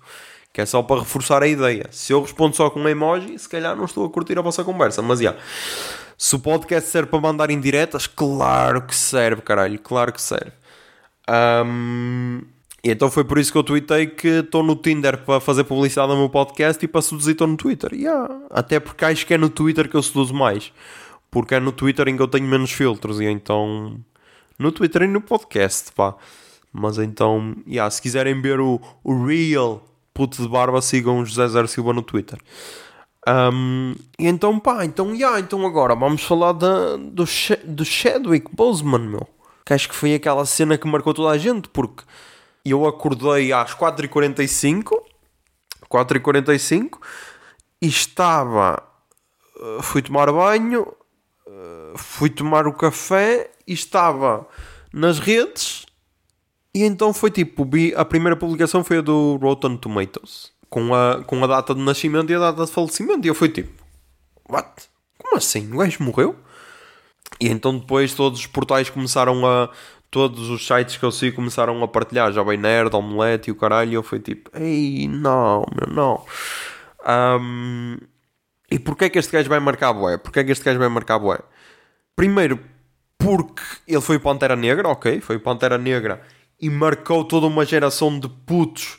[SPEAKER 1] Que é só para reforçar a ideia. Se eu respondo só com um emoji, se calhar não estou a curtir a vossa conversa. Mas já. Yeah, se o podcast serve para mandar indiretas, claro que serve, caralho. Claro que serve. Um, e então foi por isso que eu tuitei que estou no Tinder para fazer publicidade no meu podcast e para seduzir estou no Twitter. Yeah. Até porque acho que é no Twitter que eu seduzo mais porque é no Twitter em que eu tenho menos filtros e então no Twitter e no podcast, pá. Mas então, yeah, se quiserem ver o, o real puto de barba, sigam José Zer Silva no Twitter. Um, e então, pá, então, yeah, então agora vamos falar da, do, do Chadwick Boseman, meu. Que acho que foi aquela cena que marcou toda a gente, porque eu acordei às 4h45, 4h45, e estava, eh, fui tomar banho, eh, fui tomar o café, e estava nas redes, e então foi tipo, a primeira publicação foi a do Rotten Tomatoes com a, com a data de nascimento e a data de falecimento. E eu fui tipo, what? Como assim? O gajo morreu? E então depois todos os portais começaram a. Todos os sites que eu sigo começaram a partilhar, já bem nerd, omelete e o caralho. E eu fui tipo, ei, não, meu, não. Um, e porquê é que este gajo vai marcar boé? Porquê é que este gajo vai marcar boé? Primeiro, porque ele foi Pantera Negra, ok, foi Pantera Negra e marcou toda uma geração de putos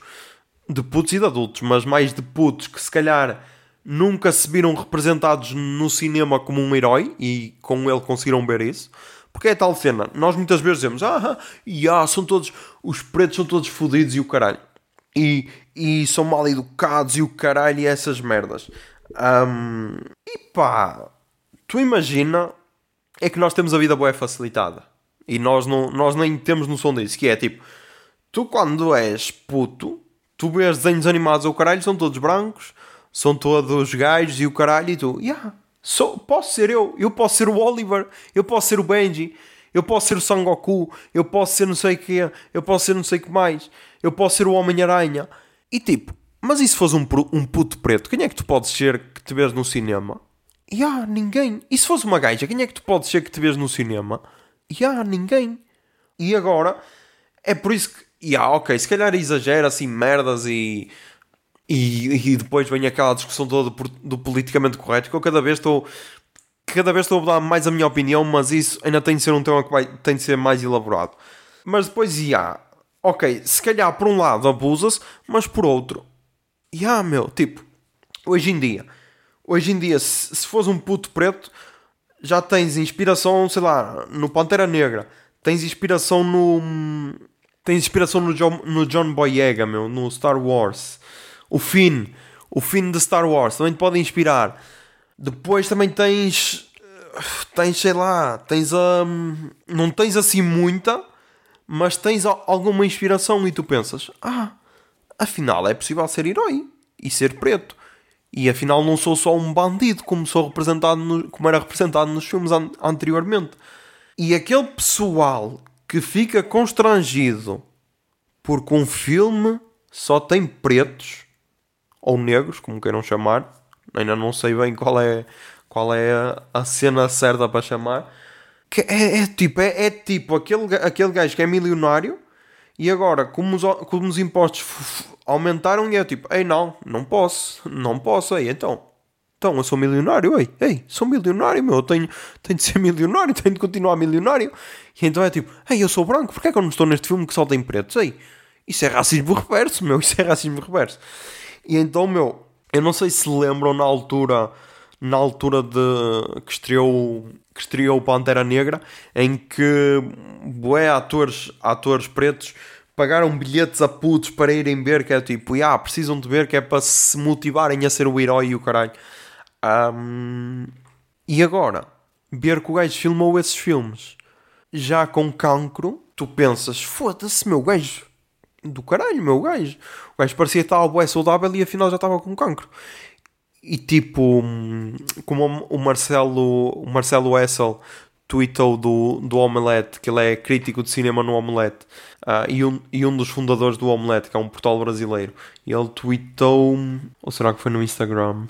[SPEAKER 1] de putos e de adultos, mas mais de putos que se calhar nunca se viram representados no cinema como um herói e com ele conseguiram ver isso. Porque é tal cena, nós muitas vezes dizemos, ah, yeah, são todos, os pretos são todos fodidos e o caralho. E, e são mal educados e o caralho e essas merdas. Um, e pá, tu imagina, é que nós temos a vida boa facilitada. E nós, não, nós nem temos noção disso, que é tipo, tu quando és puto, tu vês desenhos animados, o caralho, são todos brancos, são todos gajos e o caralho, e tu, yeah, sou, posso ser eu, eu posso ser o Oliver, eu posso ser o Benji, eu posso ser o Sangoku, eu posso ser não sei o que, eu posso ser não sei o que mais, eu posso ser o Homem-Aranha. E tipo, mas e se fosse um, um puto preto, quem é que tu podes ser que te vês no cinema? E yeah, ninguém. E se fosse uma gaja, quem é que tu podes ser que te vês no cinema? E yeah, ninguém. E agora, é por isso que yeah, ok, se calhar exagera assim merdas e, e, e depois vem aquela discussão toda do, do politicamente correto que eu cada vez estou cada vez estou a dar mais a minha opinião, mas isso ainda tem de ser um tema que vai, tem de ser mais elaborado. Mas depois, yeah, ok, se calhar por um lado abusa-se, mas por outro, yeah, meu, tipo, hoje em dia, hoje em dia, se, se fores um puto preto, já tens inspiração, sei lá, no Pantera Negra, tens inspiração no tem inspiração no John, no John Boyega, meu, no Star Wars. O Finn, o Finn de Star Wars também te pode inspirar. Depois também tens, tens sei lá, tens um, não tens assim muita, mas tens alguma inspiração e tu pensas, ah, afinal é possível ser herói e ser preto. E afinal não sou só um bandido como sou representado no, como era representado nos filmes an anteriormente. E aquele pessoal que fica constrangido porque um filme só tem pretos ou negros, como queiram chamar, ainda não sei bem qual é, qual é a cena certa para chamar. Que é, é tipo, é, é, tipo aquele, aquele gajo que é milionário e agora, como os, como os impostos aumentaram, e é tipo, ei, não, não posso, não posso, aí então então, eu sou milionário, ei, ei, sou milionário, meu, eu tenho, tenho de ser milionário, tenho de continuar milionário. E então é tipo, ei, eu sou branco, porquê é que eu não estou neste filme que só tem pretos? Ei, isso é racismo reverso, meu, isso é racismo reverso. E então, meu, eu não sei se lembram na altura, na altura de que estreou, que estreou Pantera Negra, em que bué atores, atores pretos pagaram bilhetes a putos para irem ver, que é tipo, ah, precisam de ver, que é para se motivarem a ser o herói e o caralho. Um, e agora, ver que o gajo filmou esses filmes já com cancro, tu pensas, foda-se, meu gajo, do caralho, meu gajo. O gajo parecia estava bué saudável e afinal já estava com cancro. E tipo, como o Marcelo, o Marcelo Essel tweetou do, do Omelette, que ele é crítico de cinema no Omelette, uh, e, um, e um dos fundadores do Omelette, que é um portal brasileiro, ele tweetou, ou será que foi no Instagram?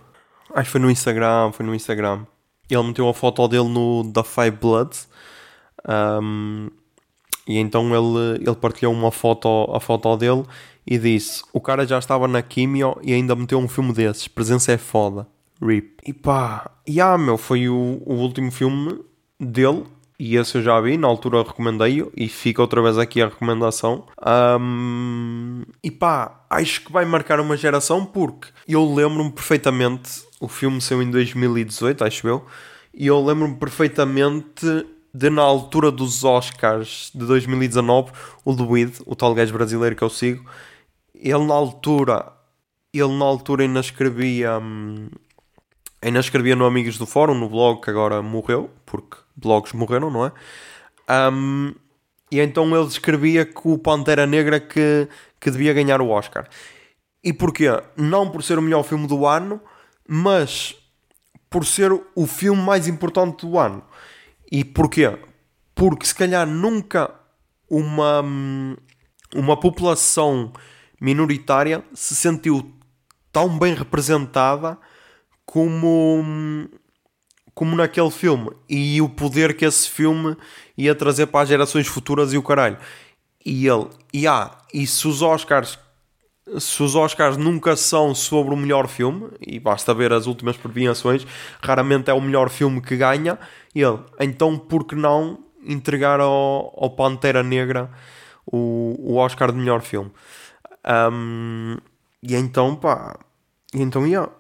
[SPEAKER 1] Acho que foi no Instagram, foi no Instagram. Ele meteu a foto dele no The Five Bloods. Um, e então ele, ele partilhou uma foto, a foto dele e disse: O cara já estava na quimio e ainda meteu um filme desses. Presença é foda. RIP. E pá, e ah, meu, foi o, o último filme dele e esse eu já vi, na altura recomendei-o e fica outra vez aqui a recomendação. Um, e pá, acho que vai marcar uma geração porque eu lembro-me perfeitamente, o filme saiu em 2018, acho eu, e eu lembro-me perfeitamente de na altura dos Oscars de 2019, o Luíde, o tal gajo brasileiro que eu sigo, ele na altura ele na altura ainda escrevia. hum, ainda escrevia no Amigos do Fórum, no blog que agora morreu, porque blogs morreram, não é? Hum, e então ele escrevia que o Pantera Negra que, que devia ganhar o Oscar. E porquê? Não por ser o melhor filme do ano, mas por ser o filme mais importante do ano. E porquê? Porque se calhar nunca uma, hum, uma população minoritária se sentiu tão bem representada como, hum, como naquele filme. E o poder que esse filme ia trazer para as gerações futuras e o caralho. E ele, e, ah, e se os Oscars se os Oscars nunca são sobre o melhor filme, e basta ver as últimas premiações, raramente é o melhor filme que ganha, ele, então por que não entregar ao, ao Pantera Negra o, o Oscar de melhor filme? Um, e então, pá, então, yeah,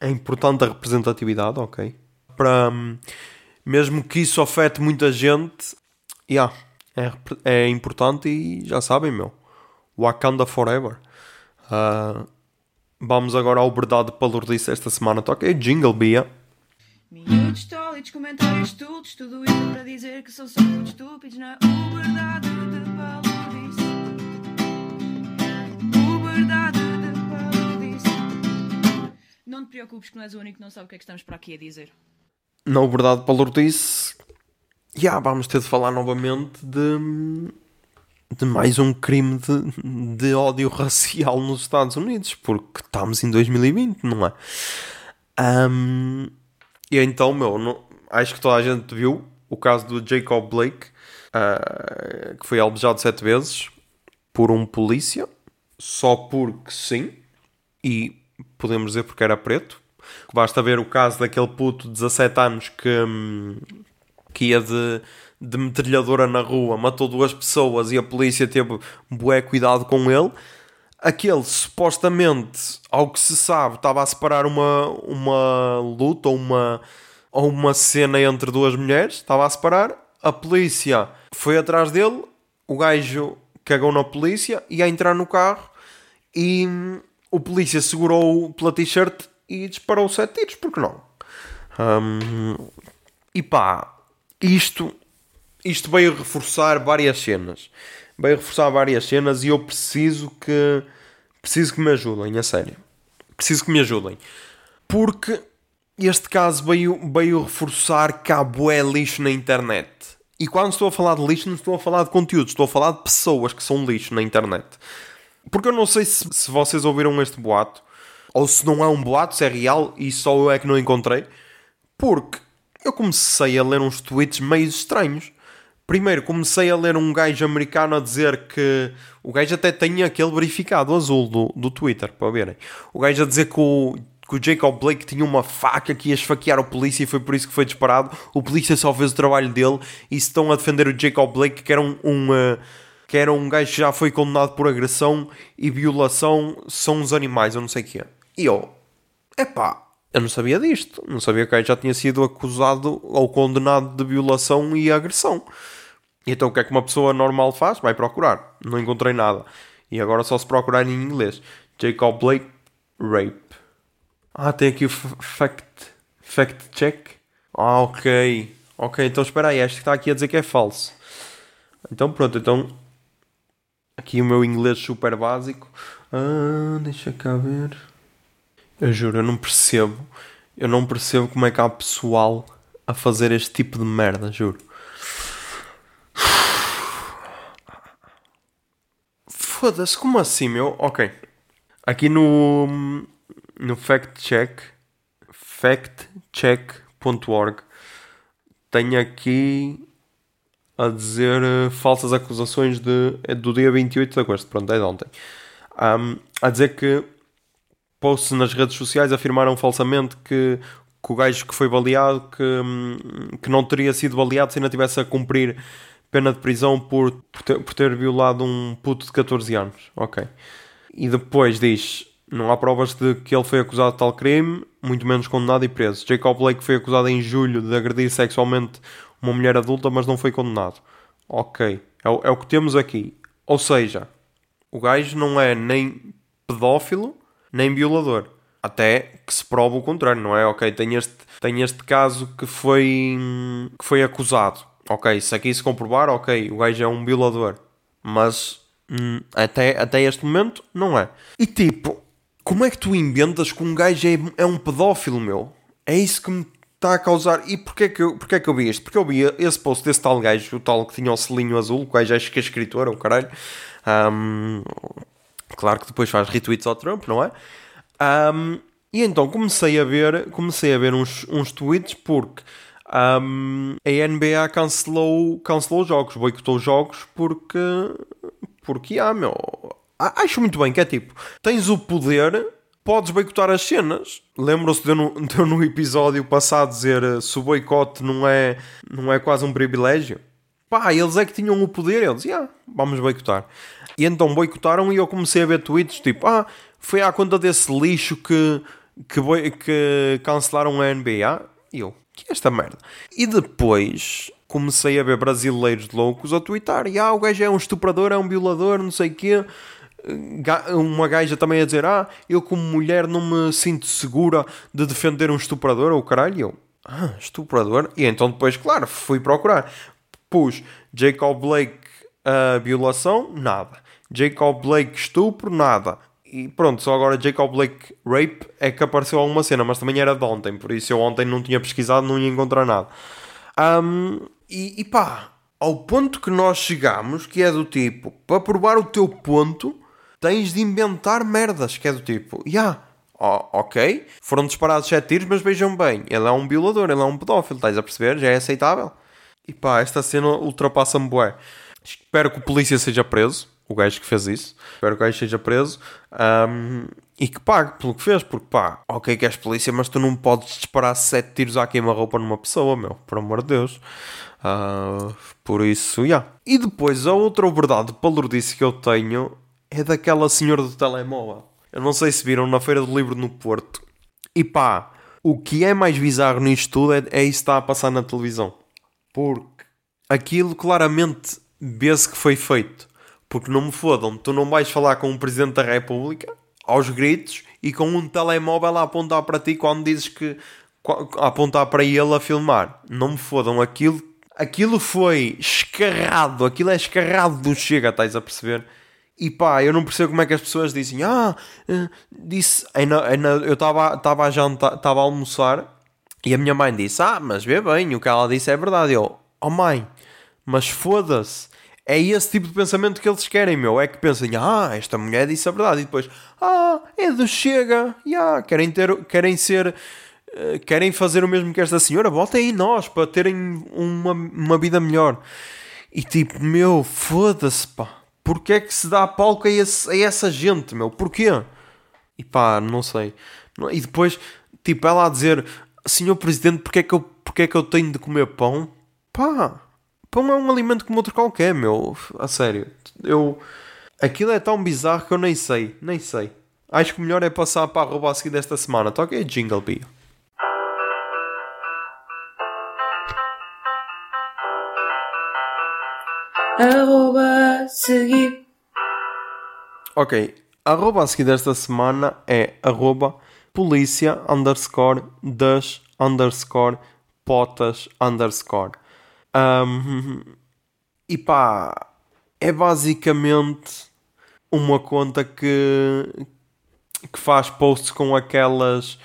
[SPEAKER 1] é importante a representatividade, ok? Para, mesmo que isso afete muita gente, yeah, é, repre- é importante e já sabem, meu, Wakanda Forever. Ah, vamos agora ao Verdade Palurdice esta semana. Toquei Jingle Bia.
[SPEAKER 4] Minutos tólidos, comentários estúpidos, tudo isso para dizer que são só muito estúpidos na verdade de palodice. O verdade de palodice. Não te preocupes que não és o único que não sabe o que é que estamos para aqui a dizer.
[SPEAKER 1] Na Verdade Palurdice, yeah, vamos ter de falar novamente de, de mais um crime de, de ódio racial nos Estados Unidos, porque estamos em 2020, não é? Ahm, e então, meu, não- acho que toda a gente viu o caso do Jacob Blake, ah, que foi alvejado sete vezes por um polícia, só porque sim, e podemos dizer porque era preto. Basta ver o caso daquele puto de 17 anos que, hum, que ia de, de metralhadora na rua, matou duas pessoas e a polícia teve bué cuidado com ele. Aquele supostamente, ao que se sabe, estava a separar uma, uma luta ou uma, ou uma cena entre duas mulheres, estava a separar. A polícia foi atrás dele, o gajo cagou na polícia e a entrar no carro e hum, o polícia segurou pela t-shirt e disparou sete tiros, porque não? Hum, e pá, isto, isto veio reforçar várias cenas. Veio reforçar várias cenas e eu preciso que preciso que me ajudem, a sério. Preciso que me ajudem. Porque este caso veio, veio reforçar que há bué lixo na internet. E quando estou a falar de lixo, não estou a falar de conteúdo, estou a falar de pessoas que são lixo na internet. Porque eu não sei se, se vocês ouviram este boato, ou se não é um boato, se é real e só eu é que não encontrei. Porque eu comecei a ler uns tweets meio estranhos. Primeiro comecei a ler um gajo americano a dizer que o gajo até tinha aquele verificado azul do, do Twitter, para verem. O gajo a dizer que o, que o Jacob Blake tinha uma faca que ia esfaquear o polícia e foi por isso que foi disparado. O polícia só fez o trabalho dele e estão a defender o Jacob Blake, que era um, um, eh, que era um gajo que já foi condenado por agressão e violação, são os animais, eu não sei o que é. E eu, epá, eu não sabia disto. Não sabia que o gajo já tinha sido acusado ou condenado de violação e agressão. Então o que é que uma pessoa normal faz? Vai procurar. Não encontrei nada. E agora só se procurar em inglês. Jacob Blake Rape. Ah, tem aqui o fact, fact check. Ah, ok. Ok, então espera aí. Este que está aqui a dizer que é falso. Então pronto, então... Aqui o meu inglês super básico. Ah, deixa cá ver. Eu juro, eu não percebo. Eu não percebo como é que há pessoal a fazer este tipo de merda, juro. Foda-se, como assim, meu? Ok. Aqui no, no fact check, factcheck.org, tem aqui a dizer eh, falsas acusações de, é do dia 28 de agosto, pronto, é de ontem. Ahm, a dizer que posts nas redes sociais afirmaram falsamente que, que o gajo que foi baleado que, hum, que não teria sido baleado se ainda tivesse a cumprir pena de prisão por, por, ter, por ter violado um puto de 14 anos. Ok. E depois diz: não há provas de que ele foi acusado de tal crime, muito menos condenado e preso. Jacob Blake foi acusado em julho de agredir sexualmente uma mulher adulta, mas não foi condenado. Ok. É, é o que temos aqui. Ou seja, o gajo não é nem pedófilo, nem violador. Até que se prova o contrário, não é? Ok, tem este, tem este caso que foi, que foi acusado. Ok, se aqui se comprovar, ok, o gajo é um violador. Mas hum, até, até este momento, não é. E tipo, como é que tu inventas que um gajo é, é um pedófilo, meu? É isso que me está a causar. E porquê que, eu, porquê que eu vi isto? Porque eu vi esse post desse tal gajo, o tal que tinha o selinho azul, o gajo acho que é escritor, o caralho. Hum, claro que depois faz retweets ao Trump, não é? Um, e então comecei a ver, comecei a ver uns, uns tweets porque um, a NBA cancelou, cancelou jogos, boicotou jogos porque porque ah, meu, acho muito bem que é tipo, tens o poder, podes boicotar as cenas. Lembram-se de de eu no episódio passado dizer eh, se o boicote não é, não é quase um privilégio? Pá, eles é que tinham o poder, eles, yeah, vamos boicotar. E então boicotaram e eu comecei a ver tweets tipo, ah, foi à conta desse lixo que, que, que cancelaram a NBA. E eu, que é esta merda? E depois comecei a ver brasileiros loucos a twittar, e ah, o gajo é um estuprador, é um violador, não sei o quê. Ga- Uma gaja também a dizer, ah, eu como mulher não me sinto segura de defender um estuprador, ou caralho, eu, ah, estuprador? E então depois, claro, fui procurar. Pus Jacob Blake a violação, nada. Jacob Blake estupro, nada. E pronto, só agora Jacob Blake rape é que apareceu alguma cena, mas também era de ontem, por isso eu ontem não tinha pesquisado, não ia encontrar nada. Ahm, e, e pá, ao ponto que nós chegamos, que é do tipo, para provar o teu ponto, tens de inventar merdas, que é do tipo, já, yeah, ok, foram disparados sete tiros, mas vejam bem, ele é um violador, ele é um pedófilo, estás a perceber? Já é aceitável. E pá, esta cena ultrapassa-me bué. Espero que o polícia seja preso, o gajo que fez isso. Espero que o gajo seja preso ahm, e que pague pelo que fez, porque pá, ok que és polícia, mas tu não podes disparar sete tiros à queima-roupa numa pessoa, meu, por amor de Deus. Ah, por isso, já. Yeah. E depois, a outra verdade palurdice que eu tenho é daquela senhora do telemóvel. Eu não sei se viram na Feira do Livro no Porto. E pá, o que é mais bizarro nisto tudo é, é isso que está a passar na televisão. Porque aquilo claramente vê-se que foi feito. Porque não me fodam, tu não vais falar com o Presidente da República aos gritos e com um telemóvel a apontar para ti quando dizes que a apontar para ele a filmar. Não me fodam, aquilo, aquilo foi escarrado, aquilo é escarrado do chega, estás a perceber? E pá, eu não percebo como é que as pessoas dizem, ah, eh, disse, eu estava a jantar, estava a almoçar e a minha mãe disse, ah, mas vê bem, o que ela disse é verdade. Eu, oh mãe, mas foda-se. É esse tipo de pensamento que eles querem, meu. É que pensem, ah, esta mulher disse a verdade. E depois, ah, é do Chega. Yeah, querem, ter, querem ser... uh, querem fazer o mesmo que esta senhora. Votem em nós para terem uma, uma vida melhor. E tipo, meu, foda-se, pá. Porquê é que se dá palco a, esse, a essa gente, meu? Porquê? E pá, não sei. E depois, tipo, ela a dizer... Senhor Presidente, porque é, que eu, porque é que eu tenho de comer pão? Pá, pão é um alimento como outro qualquer, meu. A sério. Eu... Aquilo é tão bizarro que eu nem sei. Nem sei. Acho que o melhor é passar para a arroba a seguir desta semana. Toca aí Jingle Bee.
[SPEAKER 4] Arroba seguir.
[SPEAKER 1] Ok. A arroba a seguir desta semana é arroba polícia underscore das underscore potas underscore. Um, e pá, é basicamente uma conta que, que faz posts com aquelas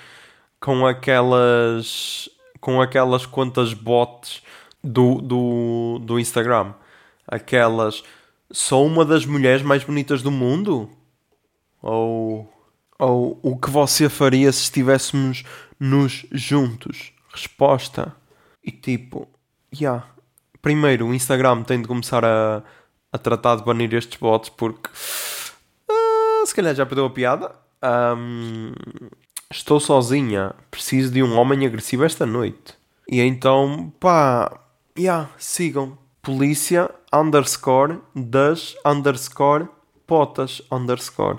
[SPEAKER 1] com aquelas com aquelas contas bots do, do, do Instagram. Aquelas sou uma das mulheres mais bonitas do mundo? Ou, ou o que você faria se estivéssemos nos juntos? Resposta. E tipo. Yeah. Primeiro, o Instagram tem de começar a, a tratar de banir estes bots porque uh, se calhar já perdeu a piada. Um, estou sozinha, preciso de um homem agressivo esta noite. E então, pá, yeah, sigam. Polícia underscore das underscore potas underscore.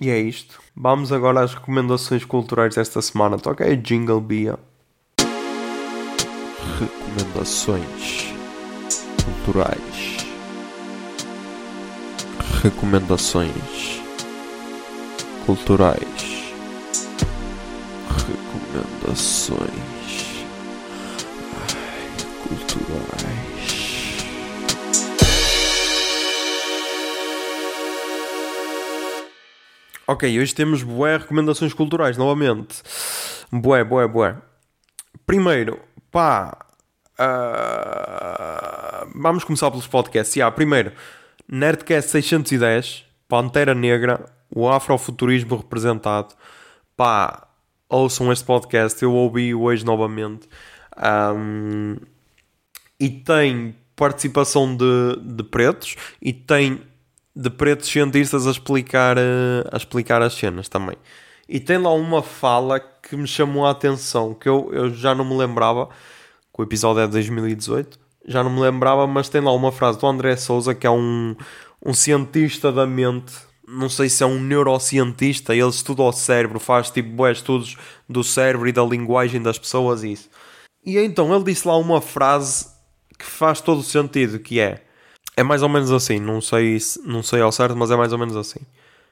[SPEAKER 1] E é isto. Vamos agora às recomendações culturais desta semana. Toca aí Jingle Bia. Recomendações culturais. Recomendações culturais. recomendações ai, culturais. Ok, hoje temos boé recomendações culturais, novamente. Boé, boé, boé. Primeiro, pá. Ah, vamos começar pelos podcasts. Yeah, primeiro, Nerdcast 610, Pantera Negra, o afrofuturismo representado. Pá, ouçam este podcast, eu ouvi hoje novamente. Ahm, e tem participação de, de pretos e tem de pretos cientistas a explicar, eh, a explicar as cenas também. E tem lá uma fala que me chamou a atenção, que eu, eu já não me lembrava, que o episódio é de 2018, já não me lembrava, mas tem lá uma frase do André Souza, que é um, um cientista da mente, não sei se é um neurocientista, ele estuda o cérebro, faz tipo estudos do cérebro e da linguagem das pessoas e isso. E então ele disse lá uma frase que faz todo o sentido, que é é mais ou menos assim, não sei, se- não sei ao certo, mas é mais ou menos assim.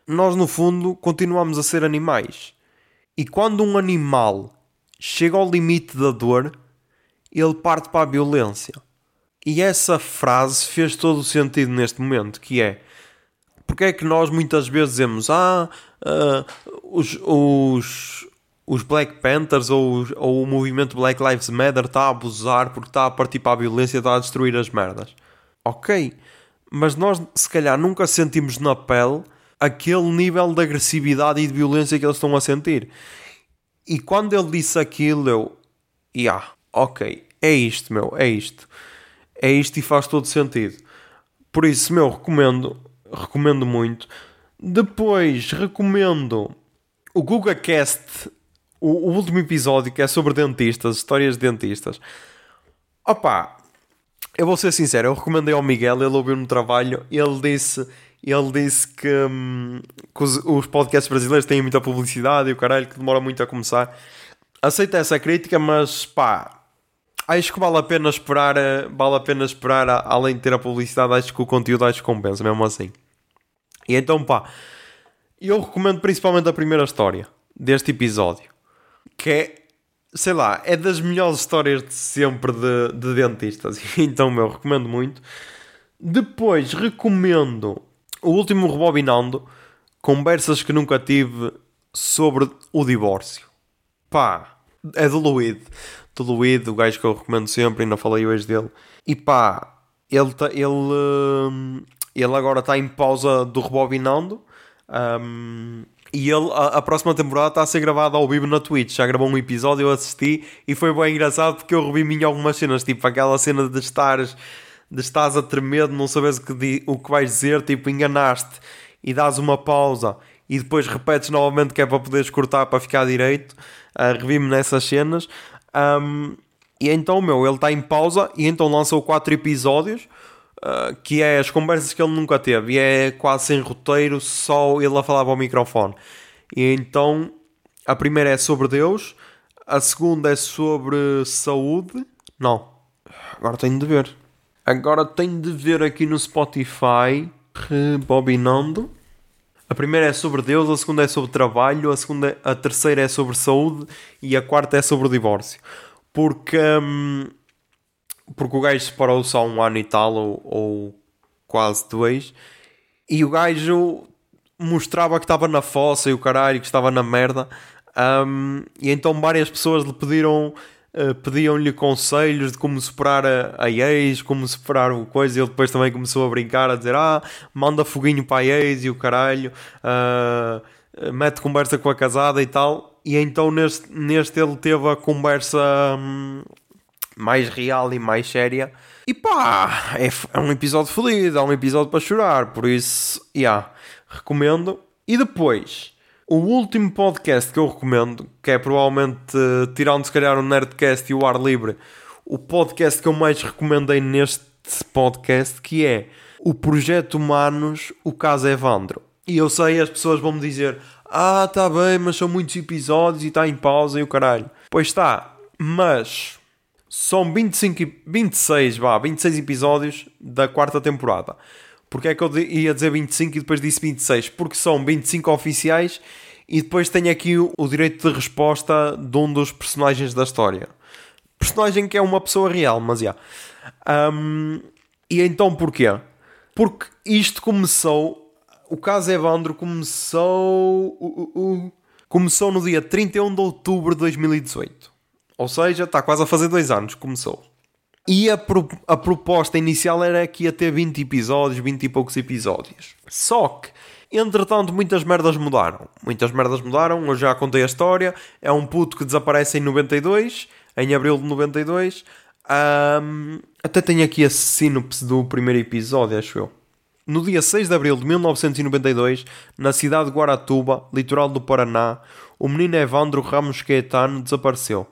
[SPEAKER 1] Nós no fundo continuamos a ser animais. E quando um animal chega ao limite da dor, ele parte para a violência. E essa frase fez todo o sentido neste momento, que é porque é que nós muitas vezes dizemos ah, ah, os, os, os Black Panthers ou, os- ou o movimento Black Lives Matter está a abusar porque está a partir para a violência, está a destruir as merdas. Ok, mas nós se calhar nunca sentimos na pele aquele nível de agressividade e de violência que eles estão a sentir. E quando ele disse aquilo, eu, yeah, ok, é isto, meu, é isto. É isto e faz todo sentido. Por isso, meu, recomendo, recomendo muito. Depois, recomendo o GugaCast, o, o último episódio que é sobre dentistas, histórias de dentistas. Opa, eu vou ser sincero, eu recomendei ao Miguel, ele ouviu no trabalho, ele disse, ele disse que, hum, que os, os podcasts brasileiros têm muita publicidade e o caralho que demora muito a começar. Aceita essa crítica, mas pá, acho que vale a pena esperar, eh, vale a pena esperar, além de ter a publicidade, acho que o conteúdo acho que compensa, mesmo assim. E então pá, eu recomendo principalmente a primeira história deste episódio, que é sei lá, é das melhores histórias de sempre de, de dentistas. Então, meu, recomendo muito. Depois, recomendo o último Rebobinando, conversas que nunca tive sobre o divórcio. Pá, é do Luíde. Do Luíde, o gajo que eu recomendo sempre, ainda falei hoje dele. E pá, ele, tá- ele, hum, ele agora está em pausa do Rebobinando. hum, e ele, a, a próxima temporada está a ser gravada ao vivo na Twitch. Já gravou um episódio, eu assisti e foi bem engraçado porque eu revi em algumas cenas, tipo aquela cena de estares, de estares a tremer, de não saberes o que, o que vais dizer, tipo enganaste e dás uma pausa e depois repetes novamente que é para poderes cortar para ficar direito. Uh, revi-me nessas cenas. Um, e então, meu, ele está em pausa e então lançou quatro episódios. Uh, que é as conversas que ele nunca teve e é quase sem roteiro, só ele a falar para o microfone. E então a primeira é sobre Deus, a segunda é sobre saúde. Não, agora tenho de ver. Agora tenho de ver aqui no Spotify, rebobinando. A primeira é sobre Deus, a segunda é sobre trabalho, a, segunda, a terceira é sobre saúde e a quarta é sobre o divórcio. Porque. hum, porque o gajo separou-se há um ano e tal, ou, ou quase dois, e o gajo mostrava que estava na fossa e o caralho, que estava na merda, Ahm, e então várias pessoas lhe pediram, eh, pediam-lhe conselhos de como superar a, a ex, como superar o coisa, e ele depois também começou a brincar, a dizer, ah, manda foguinho para a ex e o caralho, ah, mete conversa com a casada e tal, e então neste, neste ele teve a conversa... hum, mais real e mais séria. E pá, é, é um episódio feliz, é um episódio para chorar, por isso, yeah, recomendo. E depois, o último podcast que eu recomendo, que é provavelmente, eh, tirando se calhar o Nerdcast e o Ar Livre, o podcast que eu mais recomendei neste podcast, que é o Projeto Humanos, o caso Evandro. E eu sei, as pessoas vão me dizer, ah, tá bem, mas são muitos episódios e está em pausa e o caralho. Pois está, mas são 25, e- 26, vá, 26 episódios da quarta temporada. Porque é que eu ia dizer 25 e depois disse 26? Porque são 25 oficiais E depois tenho aqui o, direito de resposta de um dos personagens da história. Personagem que é uma pessoa real, mas já. Um, e então porquê? Porque isto começou. O caso Evandro começou. uh, uh, começou no dia 31 de outubro de 2018. Ou seja, está quase a fazer dois anos que começou. E a, pro- a proposta inicial era que ia ter 20 episódios, 20 e poucos episódios. Só que, entretanto, muitas merdas mudaram. Muitas merdas mudaram, eu já contei a história. É um puto que desaparece em 92, em abril de 92. Ahm, até tenho aqui a sinopse do primeiro episódio, acho eu. No dia 6 de abril de 1992, na cidade de Guaratuba, litoral do Paraná, o menino Evandro Ramos Caetano desapareceu.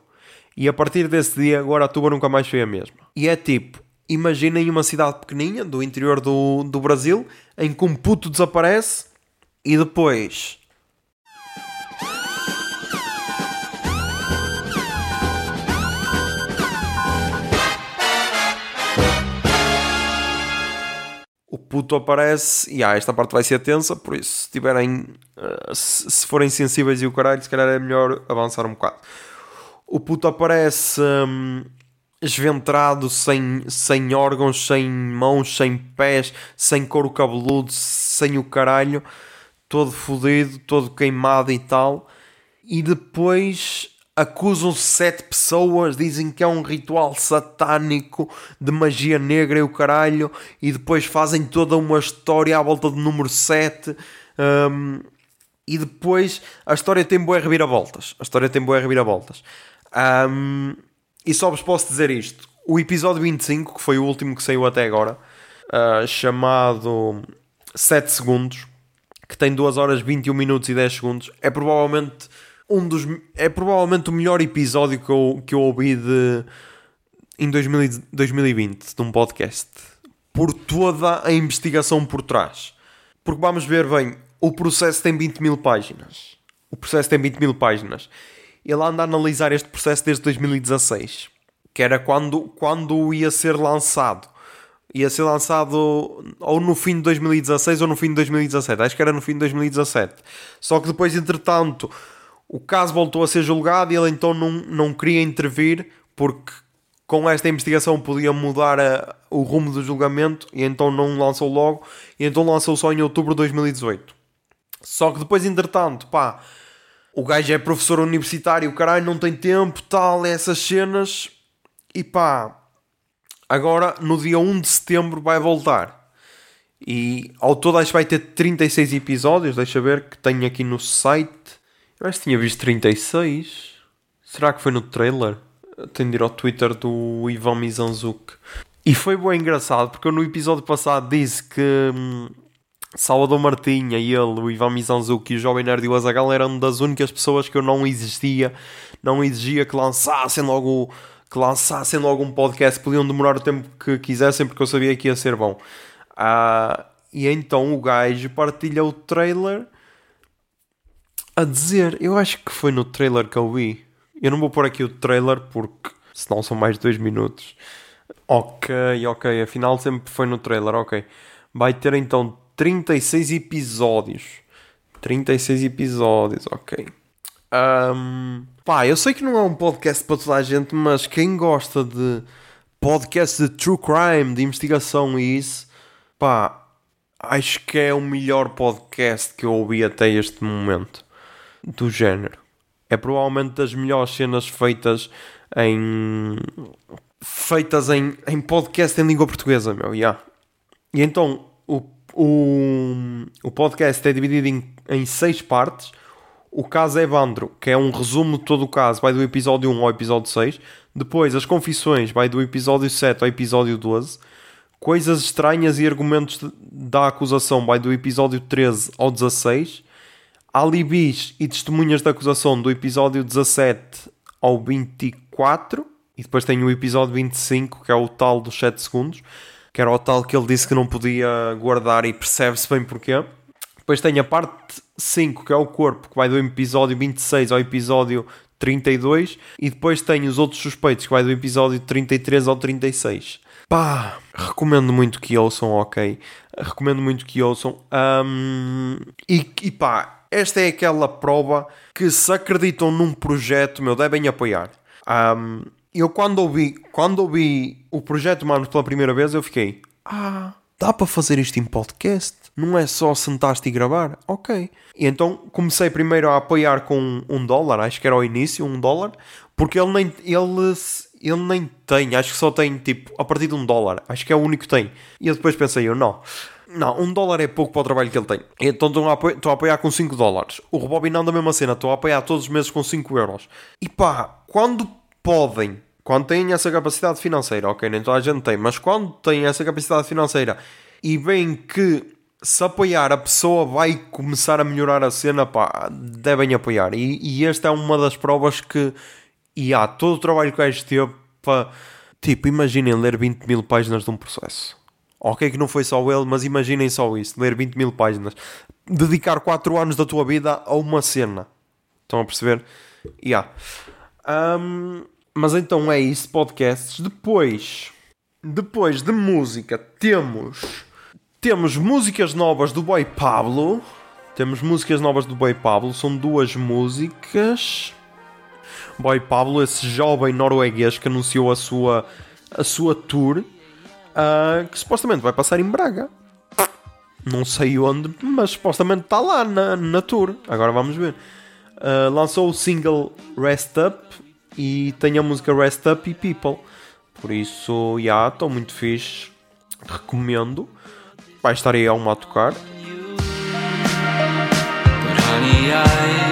[SPEAKER 1] E a partir desse dia, Guaratuba nunca mais foi a mesma. E é tipo, imaginem uma cidade pequeninha, do interior do, do Brasil, em que um puto desaparece e depois... o puto aparece e ah, esta parte vai ser tensa, por isso se tiverem eh, se, se forem sensíveis e o caralho, se calhar é melhor avançar um bocado. O puto aparece hum, esventrado, sem, sem órgãos, sem mãos, sem pés, sem couro cabeludo, sem o caralho, todo fodido, todo queimado e tal. E depois acusam sete pessoas, dizem que é um ritual satânico de magia negra e o caralho, e depois fazem toda uma história à volta do número 7. hum, e depois a história tem boas reviravoltas. A história tem boas reviravoltas. Hum, e só vos posso dizer isto: o episódio 25, que foi o último que saiu até agora, ah, chamado 7 Segundos, que tem 2 horas 21 minutos e 10 segundos, é provavelmente um dos é provavelmente o melhor episódio que eu, que eu ouvi de em 2000 e- 2020 de um podcast por toda a investigação por trás. Porque vamos ver bem o processo tem 20 mil páginas. O processo tem 20 mil páginas ele anda a analisar este processo desde 2016 que era quando, quando ia ser lançado ia ser lançado ou no fim de 2016 ou no fim de 2017. Acho que era no fim de 2017. Só que depois, entretanto, o caso voltou a ser julgado e ele então não, não queria intervir porque com esta investigação podia mudar a- o rumo do julgamento e então não lançou logo e então lançou só em outubro de 2018. Só que depois, entretanto, pá, o gajo é professor universitário, caralho não tem tempo, tal, essas cenas e pá, agora no dia 1 de setembro vai voltar. E ao todo acho que vai ter 36 episódios. Deixa ver que tenho aqui no site. Eu acho que tinha visto 36. Será que foi no trailer? Tenho de ir ao Twitter do Ivan Mizanzuki. E foi bem engraçado porque eu no episódio passado disse que hum, Salvador Martinha ele, o Ivan Mizanzuki e o Jovem Nerd e o Azagal eram das únicas pessoas que eu não existia, não exigia que lançassem logo que lançassem logo um podcast, podiam demorar o tempo que quisessem porque eu sabia que ia ser bom. Ah, e então o gajo partilha o trailer a dizer, eu acho que foi no trailer que eu vi. Eu não vou pôr aqui o trailer porque senão são mais de 2 minutos. Ok, ok, afinal sempre foi no trailer, ok. Vai ter então 36 episódios. 36 episódios, ok. Ahm, pá, eu sei que não é um podcast para toda a gente, mas quem gosta de podcast de true crime, de investigação e isso, pá, acho que é o melhor podcast que eu ouvi até este momento do género. É provavelmente das melhores cenas feitas em feitas em, em podcast em língua portuguesa, meu, yeah. E então o, o, o podcast é dividido em, em seis partes. O caso Evandro, que é um resumo de todo o caso, vai do episódio 1 ao episódio 6. Depois, as confissões, vai do episódio 7 ao episódio 12. Coisas estranhas e argumentos de- da acusação, vai do episódio 13 ao 16. Alibis e testemunhas da acusação, do episódio 17 ao 24. E depois tem o episódio 25, que é o tal dos 7 segundos, que era o tal que ele disse que não podia guardar e percebe-se bem porquê. Depois tem a parte 5, que é o corpo, que vai do episódio 26 ao episódio 32. E depois tem os outros suspeitos, que vai do episódio 33 ao 36. Pá, recomendo muito que ouçam, ok? Recomendo muito que ouçam. Ahm, e, e pá, esta é aquela prova que se acreditam num projeto, meu, devem apoiar. Ahm, eu quando ouvi, quando ouvi o projeto Manos pela primeira vez, eu fiquei, ah, dá para fazer isto em podcast? Não é só sentar-te e gravar? Ok. E então comecei primeiro a apoiar com um dólar, acho que era ao início, um dólar, porque ele nem, ele, ele nem tem, acho que só tem tipo a partir de um dólar, acho que é o único que tem. E eu depois pensei, eu não. Não, um dólar é pouco para o trabalho que ele tem. Então estou a, apoiar, estou a apoiar com 5 dólares. O Rebobinando da mesma cena, estou a apoiar todos os meses com 5 euros. E pá, quando podem, quando têm essa capacidade financeira, ok, nem toda a gente tem, mas quando têm essa capacidade financeira e veem que se apoiar a pessoa vai começar a melhorar a cena, pá, devem apoiar. E, e esta é uma das provas que, e há todo o trabalho que o gajo teve para, tipo, imaginem ler 20 mil páginas de um processo. Ok, que não foi só ele, mas imaginem só isso: ler 20 mil páginas, dedicar 4 anos da tua vida a uma cena. Estão a perceber? Yeah. Um, mas então é isso, podcasts. Depois, depois de música, temos temos músicas novas do Boy Pablo. Temos músicas novas do Boy Pablo. São duas músicas. Boy Pablo, esse jovem norueguês que anunciou a sua, a sua tour uh, que supostamente vai passar em Braga. Não sei onde, mas supostamente está lá na, na tour. Agora vamos ver. Uh, lançou o single Rest Up e tem a música Rest Up e People. Por isso, já, yeah, estou muito fixe. Recomendo. Vai estar aí a uma a tocar.
[SPEAKER 5] But honey, I,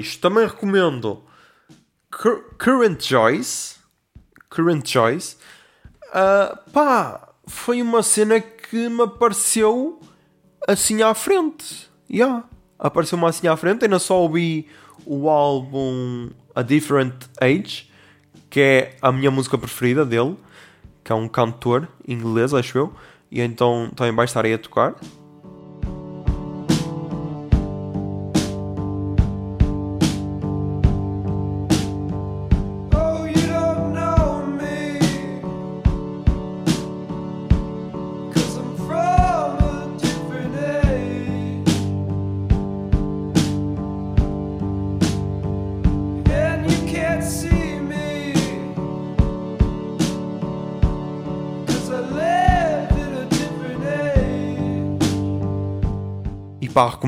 [SPEAKER 1] Depois, também recomendo Cur- Current Choice. Current Choice. Ah, pá, foi uma cena que me apareceu assim à frente. Yeah. Apareceu-me assim à frente. Ainda só ouvi o álbum A Different Age, que é a minha música preferida dele, que é um cantor inglês, acho eu. E então também vai estar aí a tocar.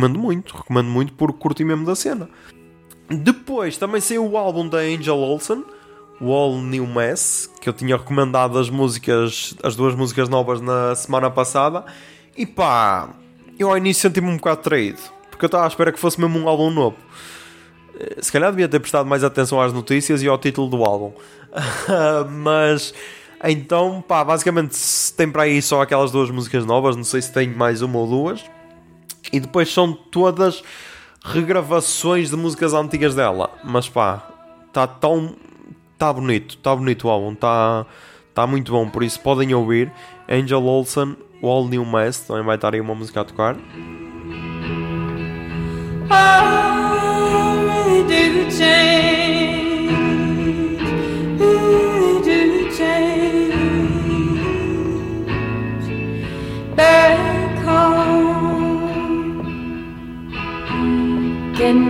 [SPEAKER 1] Recomendo muito, recomendo muito porque curti mesmo da cena. Depois também saiu o álbum da Angel Olsen, o All New Mess, que eu tinha recomendado as músicas, as duas músicas novas na semana passada. E pá, eu ao início senti-me um bocado traído, porque eu estava à espera que fosse mesmo um álbum novo. Eh, Se calhar devia ter prestado mais atenção às notícias e ao título do álbum. Mas então, pá, basicamente tem para aí só aquelas duas músicas novas, não sei se tem mais uma ou duas. E depois são todas regravações de músicas antigas dela. Mas pá, está tão. Está bonito, está bonito o álbum, está tá muito bom. Por isso podem ouvir. Angel Olsen, All New Mess, também vai estar aí uma música a tocar.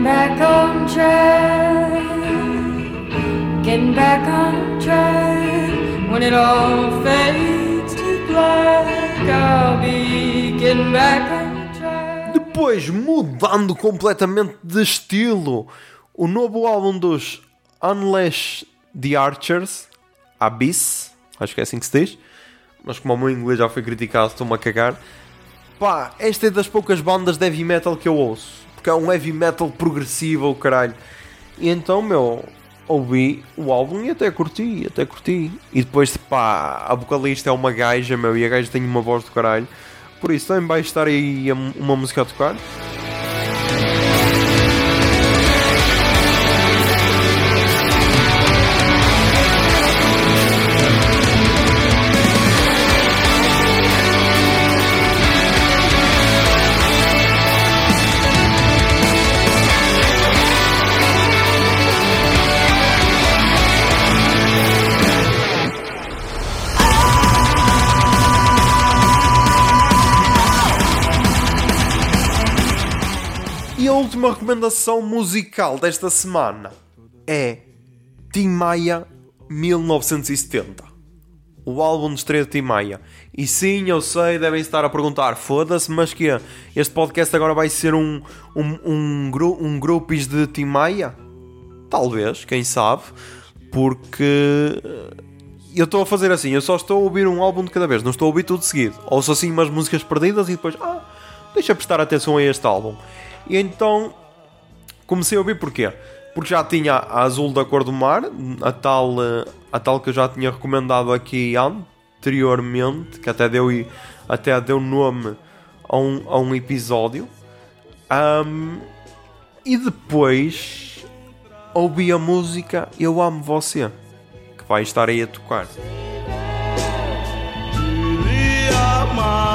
[SPEAKER 4] Back on track, getting back on track. When it all fades to black, I'll be getting back on track.
[SPEAKER 1] Depois, mudando completamente de estilo, o novo álbum dos Unleash the Archers, Abyss, acho que é assim que se diz, mas como o meu inglês já foi criticado, estou-me a cagar. Pá, esta é das poucas bandas de heavy metal que eu ouço, porque é um heavy metal progressivo, o caralho. E então, meu, ouvi o álbum e até curti, até curti. E depois, pá, a vocalista é uma gaja, meu, e a gaja tem uma voz do caralho. Por isso também vai estar aí uma música a tocar. Última recomendação musical desta semana é Tim Maia 1970. O álbum de estreia de Tim Maia. E sim, eu sei, devem estar a perguntar, foda-se, mas que? Este podcast agora vai ser um, um, um, gru, um grupis de Tim Maia? Talvez, quem sabe, porque eh, eu estou a fazer assim, eu só estou a ouvir um álbum de cada vez, não estou a ouvir tudo seguido. Ouço assim umas músicas perdidas e depois, ah, deixa prestar atenção a este álbum. E então comecei a ouvir porquê? Porque já tinha a Azul da Cor do Mar, a tal, eh, a tal que eu já tinha recomendado aqui anteriormente, que até deu, até deu nome a um, a um episódio. Ahm, e depois ouvi a música Eu Amo Você, que vai estar aí a tocar.
[SPEAKER 3] amar,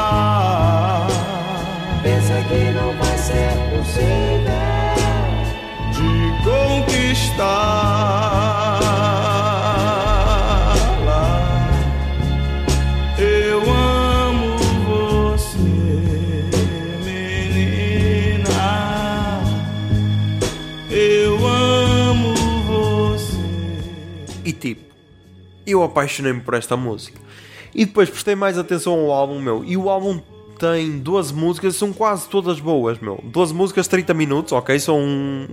[SPEAKER 3] de conquistá-la. Eu amo você, menina. Eu amo você.
[SPEAKER 1] E tipo, eu apaixonei-me por esta música. E depois prestei mais atenção ao álbum, meu. E o álbum tem 12 músicas, são quase todas boas, meu. 12 músicas, 30 minutos, ok? São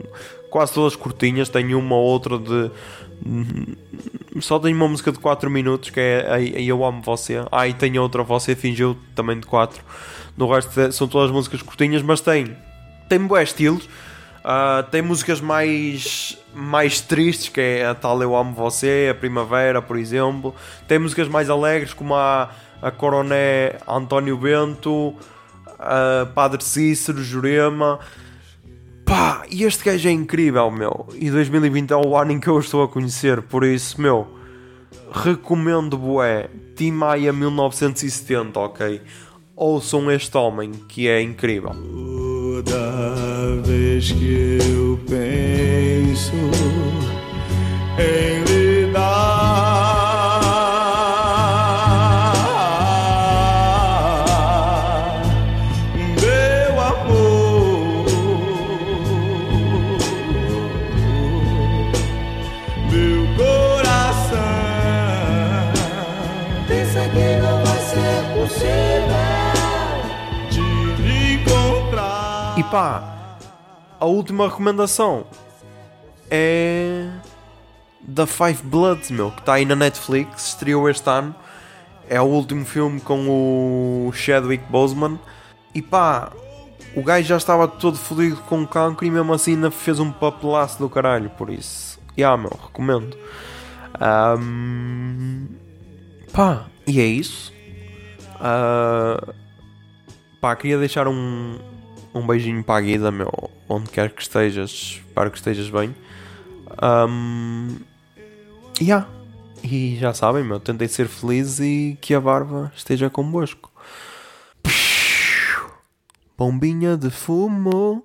[SPEAKER 1] quase todas curtinhas. Tem uma ou outra de. Só tem uma música de 4 minutos que é Eu Amo Você. Ah, e tem outra, Você Fingiu, também de 4. No resto é- são todas músicas curtinhas, mas tem. Tem bué estilos. Ah, tem músicas mais, mais tristes, que é a tal Eu Amo Você, a Primavera, por exemplo. Tem músicas mais alegres, como a, a Coroné António Bento, a Padre Cícero, Jurema. Pá, e este gajo é incrível, meu. E 2020 é o ano em que eu estou a conhecer, por isso, meu, recomendo bué. Tim Maia 1970, ok? Ouçam este homem, que é incrível.
[SPEAKER 3] Toda vez que eu penso em lhe
[SPEAKER 1] pá, a última recomendação é The Five Bloods, meu, que está aí na Netflix, estreou este ano. É o último filme com o Chadwick Boseman. E pá, o gajo já estava todo fodido com cancro e mesmo assim ainda fez um papelaço do caralho, por isso. Yeah, meu, recomendo. Ahm, pá, e é isso. Ah, pá, queria deixar um, um beijinho para a Guida, meu, onde quer que estejas, espero que estejas bem. Um, yeah. E já sabem, meu, tentem ser felizes e que a barba esteja convosco. Bombinha de fumo.